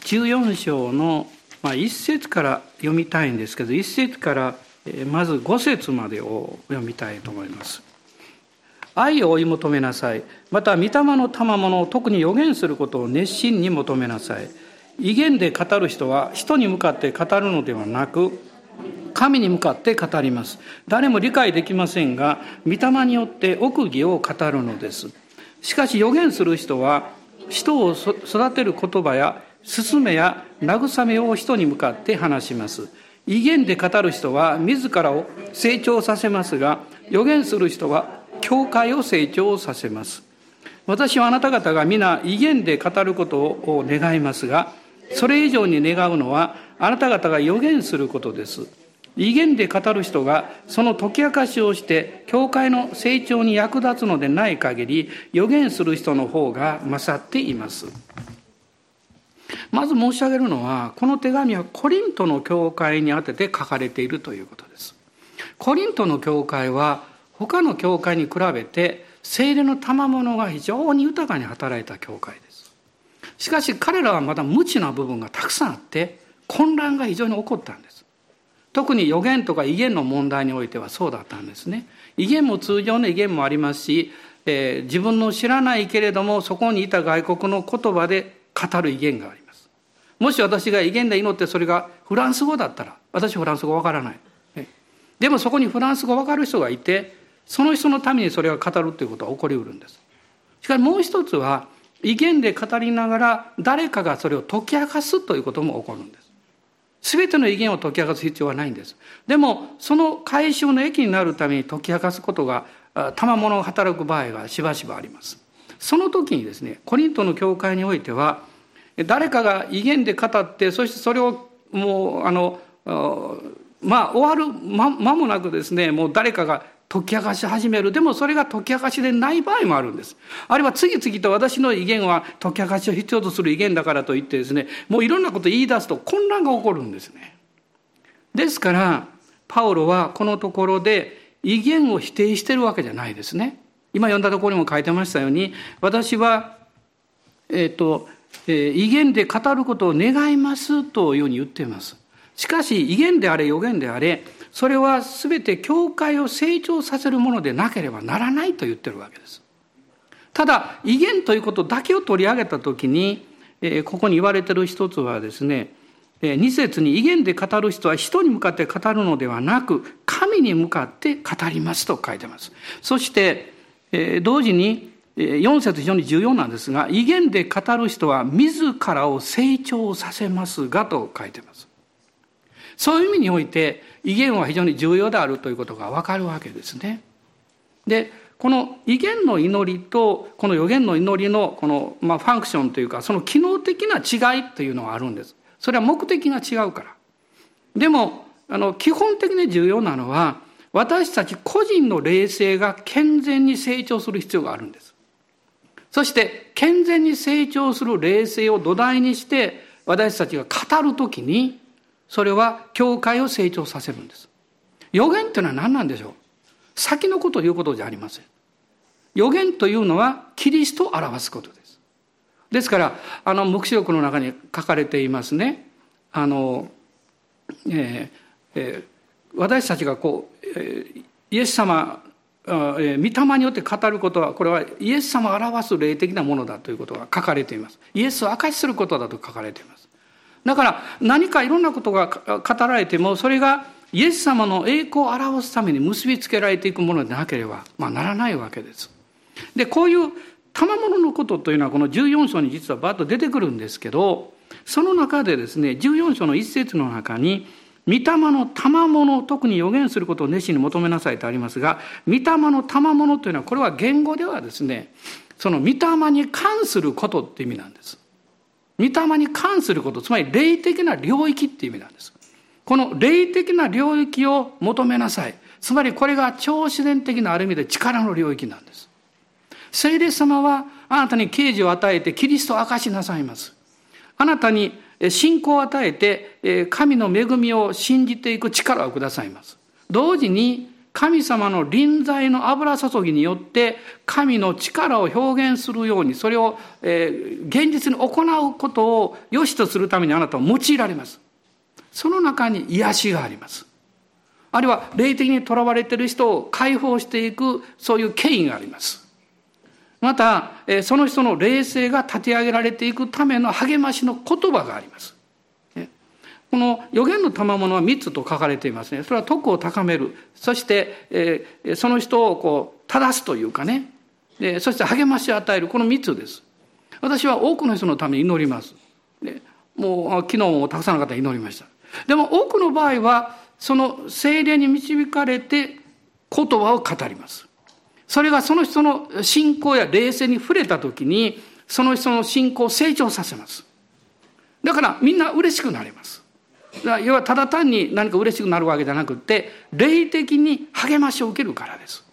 14章の、まあ、1節から読みたいんですけど1節からまず5節までを読みたいと思います。愛を追い求めなさい。また、御霊の賜物を特に予言することを熱心に求めなさい。威厳で語る人は人に向かって語るのではなく、神に向かって語ります。誰も理解できませんが御霊によって奥義を語るのです。しかし予言する人は人を育てる言葉や勧めや慰めを人に向かって話します。威厳で語る人は自らを成長させますが予言する人は教会を成長させます。私はあなた方が皆威厳で語ることを願いますがそれ以上に願うのはあなた方が予言することです。威厳で語る人がその解き明かしをして教会の成長に役立つのでない限り予言する人の方が勝っています。まず申し上げるのはこの手紙はコリントの教会に宛てて書かれているということです。コリントの教会は他の教会に比べて精霊の賜物が非常に豊かに働いた教会です。しかし彼らはまだ無知な部分がたくさんあって混乱が非常に起こったんです。特に予言とか威厳の問題においてはそうだったんですね。威厳も通常の威厳もありますし、えー、自分の知らないけれどもそこにいた外国の言葉で語る威厳があります。もし私が威厳で祈ってそれがフランス語だったら私フランス語わからない。でもそこにフランス語わかる人がいてその人のためにそれが語るということは起こりうるんです。しかしもう一つは威厳で語りながら誰かがそれを解き明かすということも起こるんです。全ての威厳を解き明かす必要はないんです。でも、その解消の益になるために解き明かすことが、賜物を働く場合がしばしばあります。その時にですね、コリントの教会においては、誰かが威厳で語って、そしてそれをもうあのまあ終わる間もなくですねもう誰かが解き明かし始める。でもそれが解き明かしでない場合もあるんです。あるいは次々と私の威厳は解き明かしを必要とする威厳だからといってですねもういろんなこと言い出すと混乱が起こるんですね。ですからパウロはこのところで威厳を否定してるわけじゃないですね。今読んだところにも書いてましたように私はえっ、ー、と、えー、威厳で語ることを願いますというように言っています。しかし威厳であれ予言であれそれは全て教会を成長させるものでなければならないと言ってるわけです。ただ威厳ということだけを取り上げた時に、ここに言われてる一つはですね二節に威厳で語る人は人に向かって語るのではなく神に向かって語りますと書いてます。そして同時に4節非常に重要なんですが威厳で語る人は自らを成長させますがと書いてます。そういう意味において威厳は非常に重要であるということがわかるわけですね。でこの威厳の祈りとこの予言の祈りのこの、まあ、ファンクションというかその機能的な違いというのがあるんです。それは目的が違うから。でもあの基本的に重要なのは私たち個人の霊性が健全に成長する必要があるんです。そして健全に成長する霊性を土台にして私たちが語るときにそれは教会を成長させるんです。予言というのは何なんでしょう？先のことを言うことじゃありません。予言というのはキリストを表すことです。ですから、あの、黙示録の中に書かれていますね。あの、えーえー、私たちがこう、えー、イエス様、えー、御霊によって語ることは、これはイエス様を表す霊的なものだということが書かれています。イエスを明かしすることだと書かれています。だから何かいろんなことが語られてもそれがイエス様の栄光を表すために結びつけられていくものでなければ、まあ、ならないわけです。でこういう賜物のことというのはこの14章に実はバッと出てくるんですけどその中でですね14章の一節の中に御霊の賜物特に予言することを熱心に求めなさいとありますが御霊の賜物というのはこれは言語ではですねその御霊に関することって意味なんです。御霊に関すること、つまり霊的な領域っていう意味なんです。この霊的な領域を求めなさい。つまりこれが超自然的なある意味で力の領域なんです。聖霊様はあなたに啓示を与えてキリストを明かしなさいます。あなたに信仰を与えて神の恵みを信じていく力をくださいます。同時に神様の臨在の油注ぎによって神の力を表現するようにそれを、え、現実に行うことを良しとするためにあなたは用いられます。その中に癒しがあります。あるいは霊的にとらわれている人を解放していくそういう権威があります。またその人の霊性が立て上げられていくための励ましの言葉があります。この予言の賜物は3つと書かれていますね。それは徳を高める。そして、えー、その人をこう正すというかね。でそして励ましを与える。この3つです。私は多くの人のために祈ります。でもう昨日もたくさんの方に祈りました。でも多くの場合はその精霊に導かれて言葉を語ります。それがその人の信仰や霊性に触れた時にその人の信仰を成長させます。だからみんな嬉しくなります。要はただ単に何か嬉しくなるわけじゃなくて霊的に励ましを受けるからです。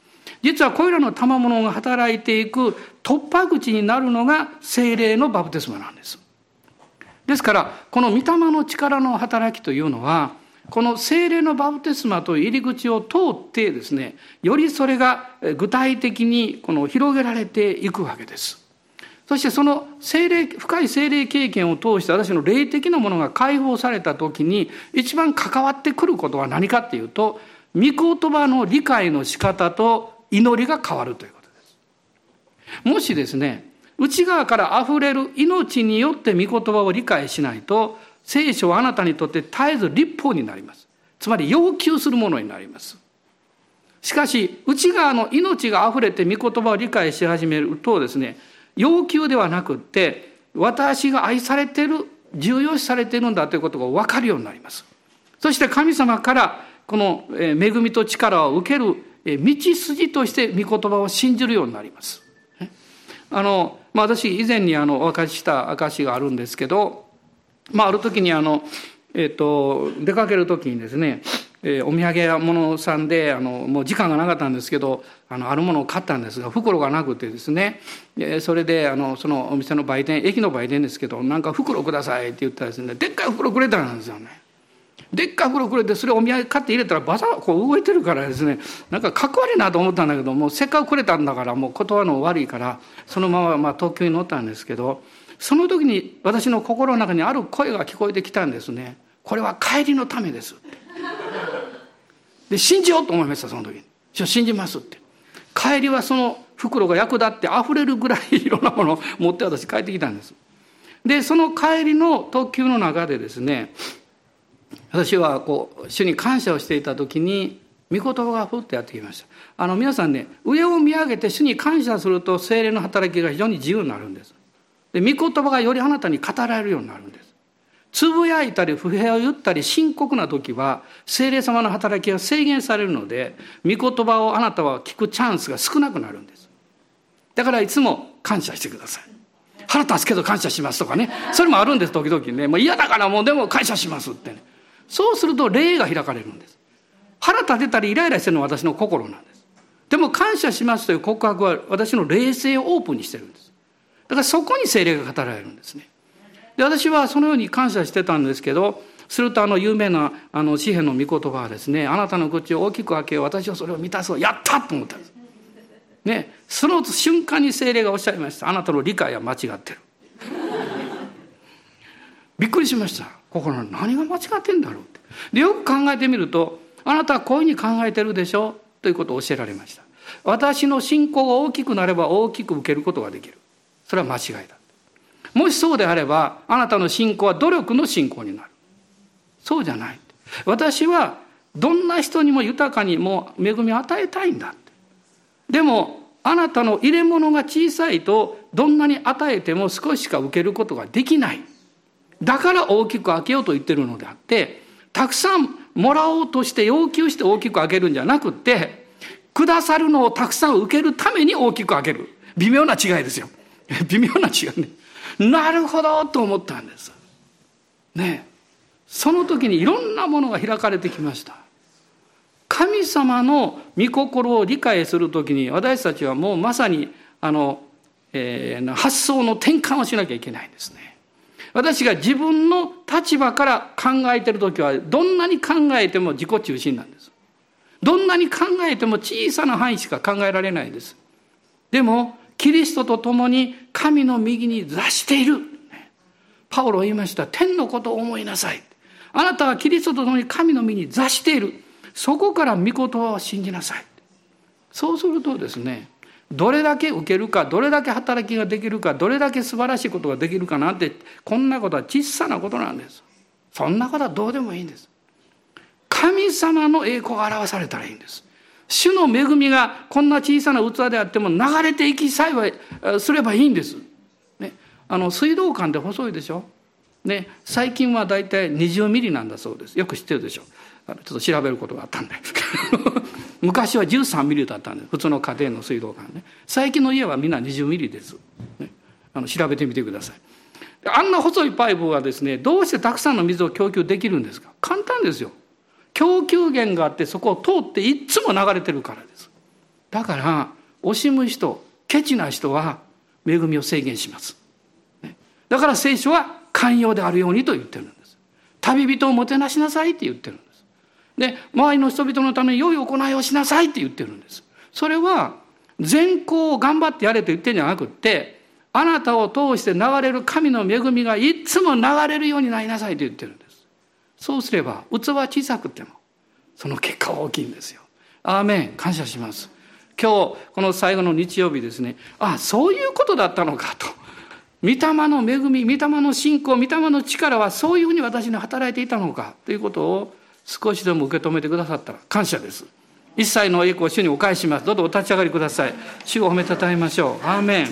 実はこれらの賜物が働いていく突破口になるのが精霊のバプテスマなんです。ですからこの御霊の力の働きというのはこの精霊のバプテスマという入り口を通ってですねよりそれが具体的にこの広げられていくわけです。そしてその精霊深い精霊経験を通して私の霊的なものが解放された時に一番関わってくることは何かっていうと御言葉の理解の仕方と祈りが変わるということです。もしですね内側から溢れる命によって御言葉を理解しないと聖書はあなたにとって絶えず立法になります。つまり要求するものになります。しかし内側の命が溢れて御言葉を理解し始めるとですね要求ではなくって私が愛されてる重要視されているんだということが分かるようになります。そして神様からこの恵みと力を受ける道筋として御言葉を信じるようになります。あの、まあ、私以前にあのお明かしした証があるんですけど、まあ、ある時にあのえっ、と出かける時にですね、えー、お土産物さんであのもう時間がなかったんですけどあのあるものを買ったんですが袋がなくてですね。でそれであのそのお店の売店駅の売店ですけどなんか袋くださいって言ったらですね。でっかい袋くれたんですよね。でっかい袋くれてそれお土産買って入れたらバサッこう動いてるからですね。なんかかっこ悪いなと思ったんだけどもせっかくくれたんだからもう断るの悪いからそのまままあ東京に乗ったんですけどその時に私の心の中にある声が聞こえてきたんですね。これは帰りのためです。で信じようと思いましたその時に。信じますって。帰りはその袋が役立って溢れるぐらいいろんなものを持って私帰ってきたんです。でその帰りの特急の中でですね私はこう主に感謝をしていた時に御言葉がふっとやってきました。あの皆さんね上を見上げて主に感謝すると精霊の働きが非常に自由になるんです。で御言葉がよりあなたに語られるようになるんです。つぶやいたり不平を言ったり深刻な時は精霊様の働きが制限されるので御言葉をあなたは聞くチャンスが少なくなるんです。だからいつも感謝してください。腹立つけど感謝しますとかね。それもあるんです時々ね。もう嫌だからもうでも感謝しますってね。そうすると霊が開かれるんです。腹立てたりイライラしてるのは私の心なんです。でも感謝しますという告白は私の霊性をオープンにしてるんです。だからそこに精霊が語られるんですね。で私はそのように感謝してたんですけどするとあの有名なあの詩篇の御言葉はですねあなたの口を大きく開けよう私はそれを満たそう。やったと思ったんです。ねその瞬間に精霊がおっしゃいました。あなたの理解は間違ってる。びっくりしました。心何が間違ってんだろうって。でよく考えてみるとあなたはこういうふうに考えてるでしょ？ということを教えられました。私の信仰が大きくなれば大きく受けることができる。それは間違いだ。もしそうであればあなたの信仰は努力の信仰になる。そうじゃない。私はどんな人にも豊かにも恵みを与えたいんだでもあなたの入れ物が小さいとどんなに与えても少ししか受けることができない。だから大きく開けようと言ってるのであってたくさんもらおうとして要求して大きく開けるんじゃなくてくださるのをたくさん受けるために大きく開ける。微妙な違いですよ。微妙な違いね。なるほどと思ったんです。ね。その時にいろんなものが開かれてきました。神様の御心を理解する時に私たちはもうまさにあの、えー、発想の転換をしなきゃいけないんですね。私が自分の立場から考えてる時はどんなに考えても自己中心なんです。どんなに考えても小さな範囲しか考えられないんです。でもキリストと共に神の右に座している。パウロ言いました。天のことを思いなさい。あなたはキリストと共に神の右に座している。そこから御言葉を信じなさい。そうするとですね、どれだけ受けるか、どれだけ働きができるか、どれだけ素晴らしいことができるかなんて、こんなことは小さなことなんです。そんなことはどうでもいいんです。神様の栄光が表されたらいいんです。主の恵みがこんな小さな器であっても流れていきさえすればいいんです。ね、あの水道管って細いでしょ。ね、最近はだいたい20ミリなんだそうです。よく知ってるでしょ。ちょっと調べることがあったんで。昔は13ミリだったんです。普通の家庭の水道管ね。最近の家はみんな20ミリです。ね、あの調べてみてください。あんな細いパイプはですね、どうしてたくさんの水を供給できるんですか簡単ですよ。供給源があってそこを通っていっつも流れてるからです。だから惜しむ人ケチな人は恵みを制限します、だから聖書は寛容であるようにと言ってるんです。旅人をもてなしなさいって言ってるんです。で周りの人々のために良い行いをしなさいって言ってるんです。それは善行を頑張ってやれと言ってるんじゃなくってあなたを通して流れる神の恵みがいつも流れるようになりなさいと言ってるんです。そうすれば器小さくてもその結果は大きいんですよ。アーメン感謝します。今日この最後の日曜日ですねあそういうことだったのかと。御霊の恵み、御霊の信仰、御霊の力はそういうふうに私に働いていたのかということを少しでも受け止めてくださったら感謝です。一切の栄光を主にお返します。どうぞお立ち上がりください。主を褒めたたえましょう。アーメン。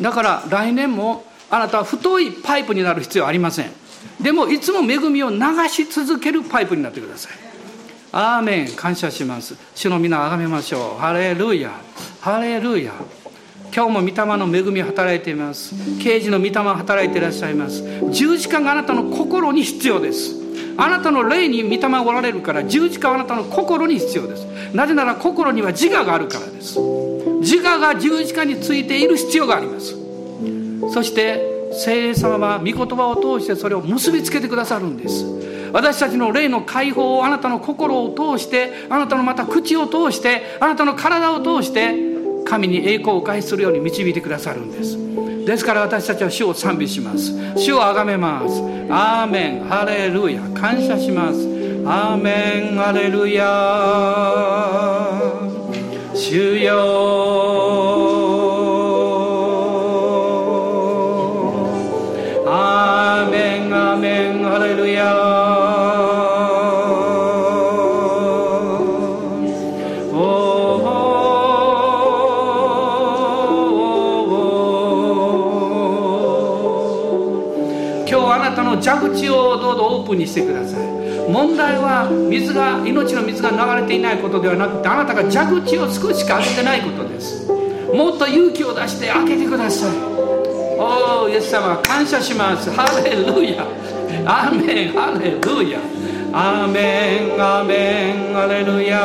だから来年もあなたは太いパイプになる必要はありません。でもいつも恵みを流し続けるパイプになってください。アーメン。感謝します。主の皆あがめましょう。ハレルヤ。ハレルヤ。今日も御霊の恵み働いています。刑事の御霊働いていらっしゃいます。十字架があなたの心に必要です。あなたの霊に御霊がおられるから十字架はあなたの心に必要です。なぜなら心には自我があるからです。自我が十字架についている必要があります。そして聖霊様は御言葉を通してそれを結びつけてくださるんです。私たちの霊の解放をあなたの心を通してあなたのまた口を通してあなたの体を通して神に栄光をお返しするように導いてくださるんです。ですから私たちは主を賛美します。主を崇めます。アーメン。ハレルヤ。感謝します。アーメン。ハレルヤ。主よ。にしてください。問題は水が命の水が流れていないことではなくてあなたが蛇口を少しか開けてないことです。もっと勇気を出して開けてください。おおイエス様感謝します。ハレルヤ。アーメンハレルヤ。アーメンアーメン。ハレルヤ。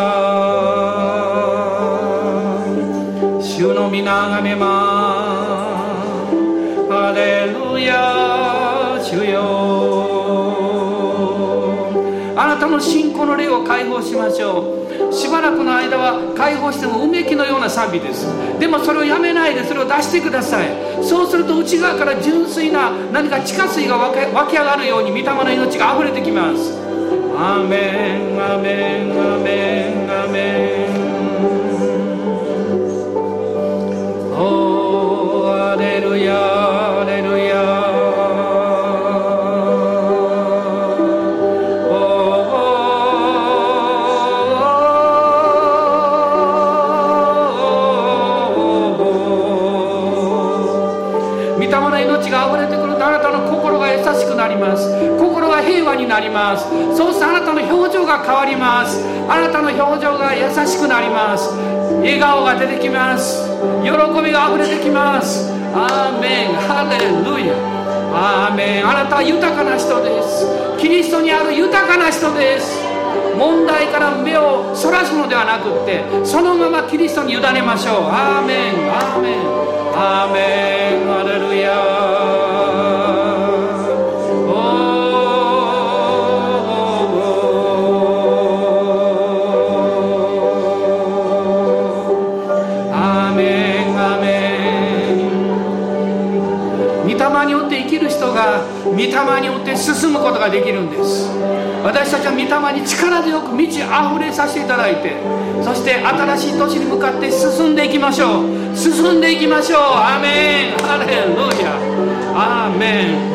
主の皆がめます。ハレルヤ。信仰の霊を解放しましょう。しばらくの間は解放してもうめきのような賛美です。でもそれをやめないでそれを出してください。そうすると内側から純粋な何か地下水が湧き上がるように御霊の命が溢れてきます。アメンアメンアメンアメン。おーアレルヤ。ます。そうするとあなたの表情が変わります。あなたの表情が優しくなります。笑顔が出てきます。喜びが溢れてきます。アーメン。ハレルヤ。アーメン。あなたは豊かな人です。キリストにある豊かな人です。問題から目をそらすのではなくってそのままキリストに委ねましょう。アーメン。アーメン。アーメン。ハレルヤ。霊によって進むことができるんです。私たちは御霊に力強く満ち溢れさせていただいてそして新しい年に向かって進んでいきましょう。進んでいきましょう。アメン。ハレルヤ。アーメン。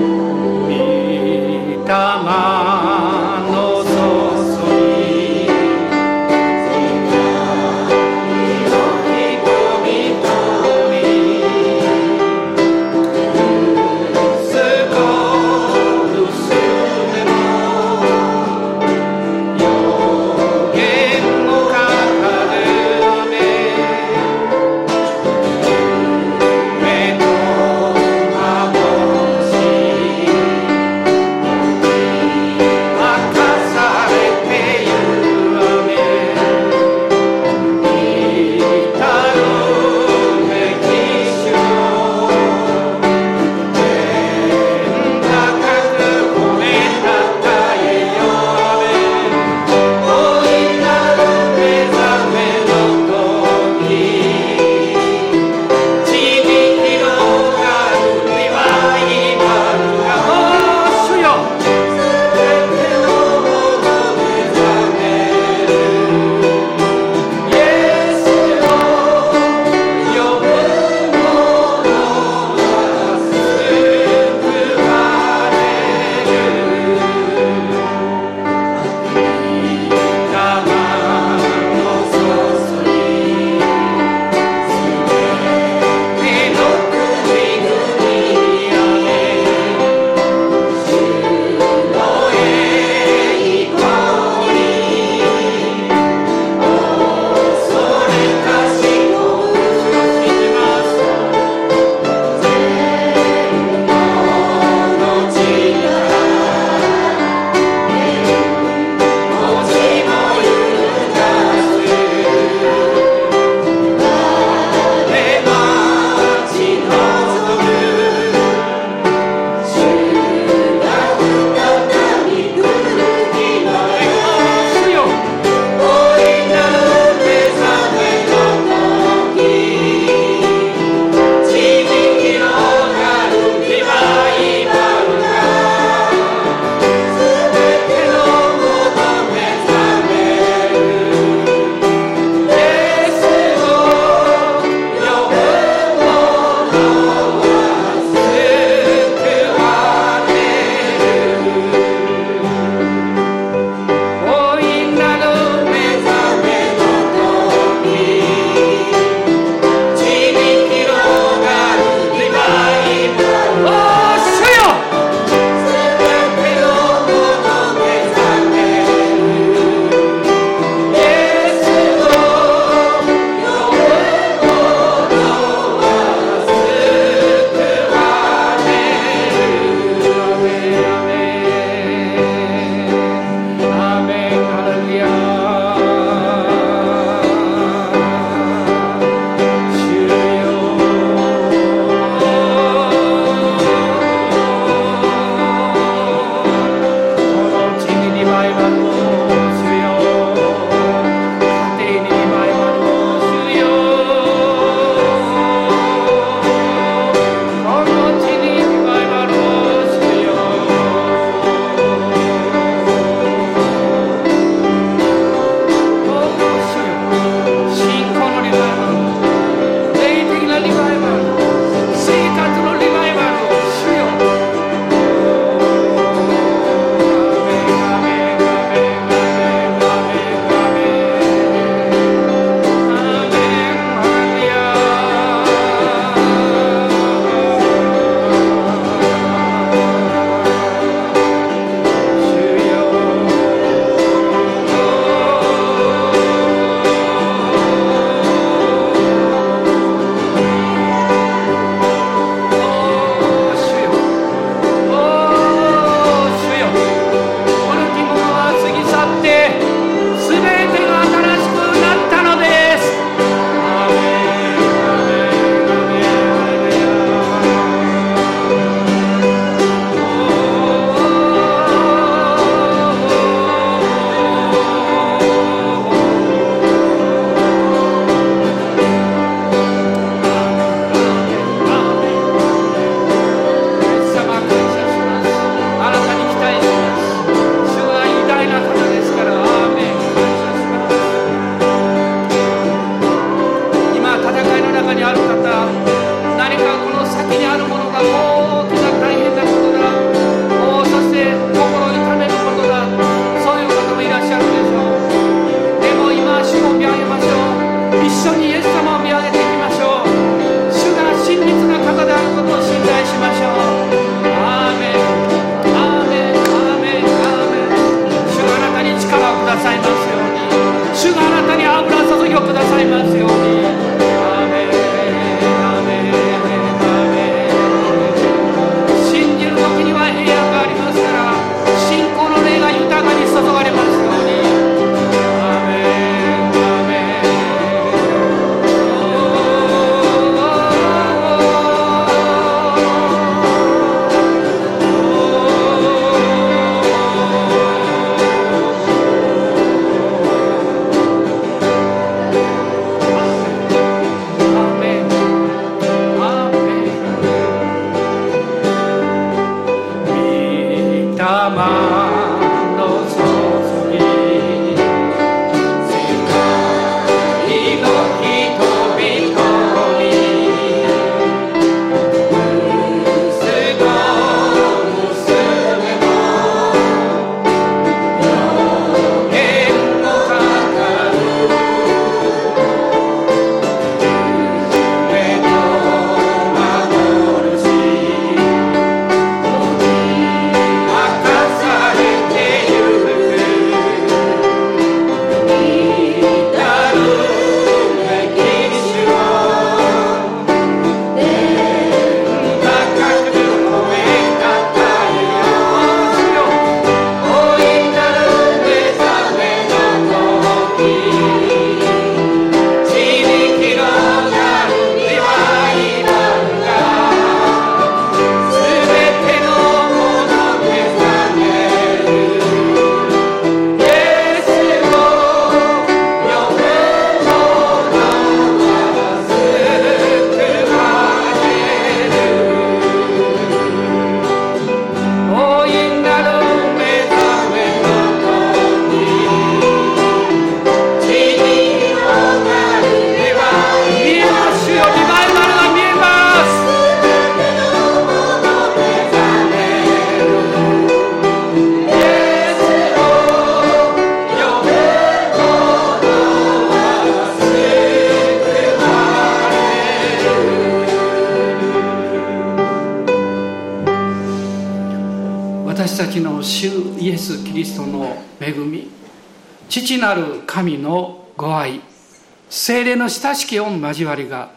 の親しき御交わりが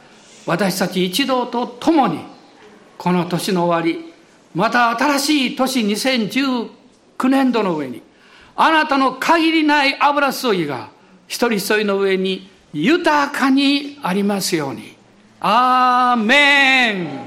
私たち一同と共にこの年の終わりまた新しい年2019年度の上にあなたの限りない油注ぎが一人一人の上に豊かにありますように。アーメン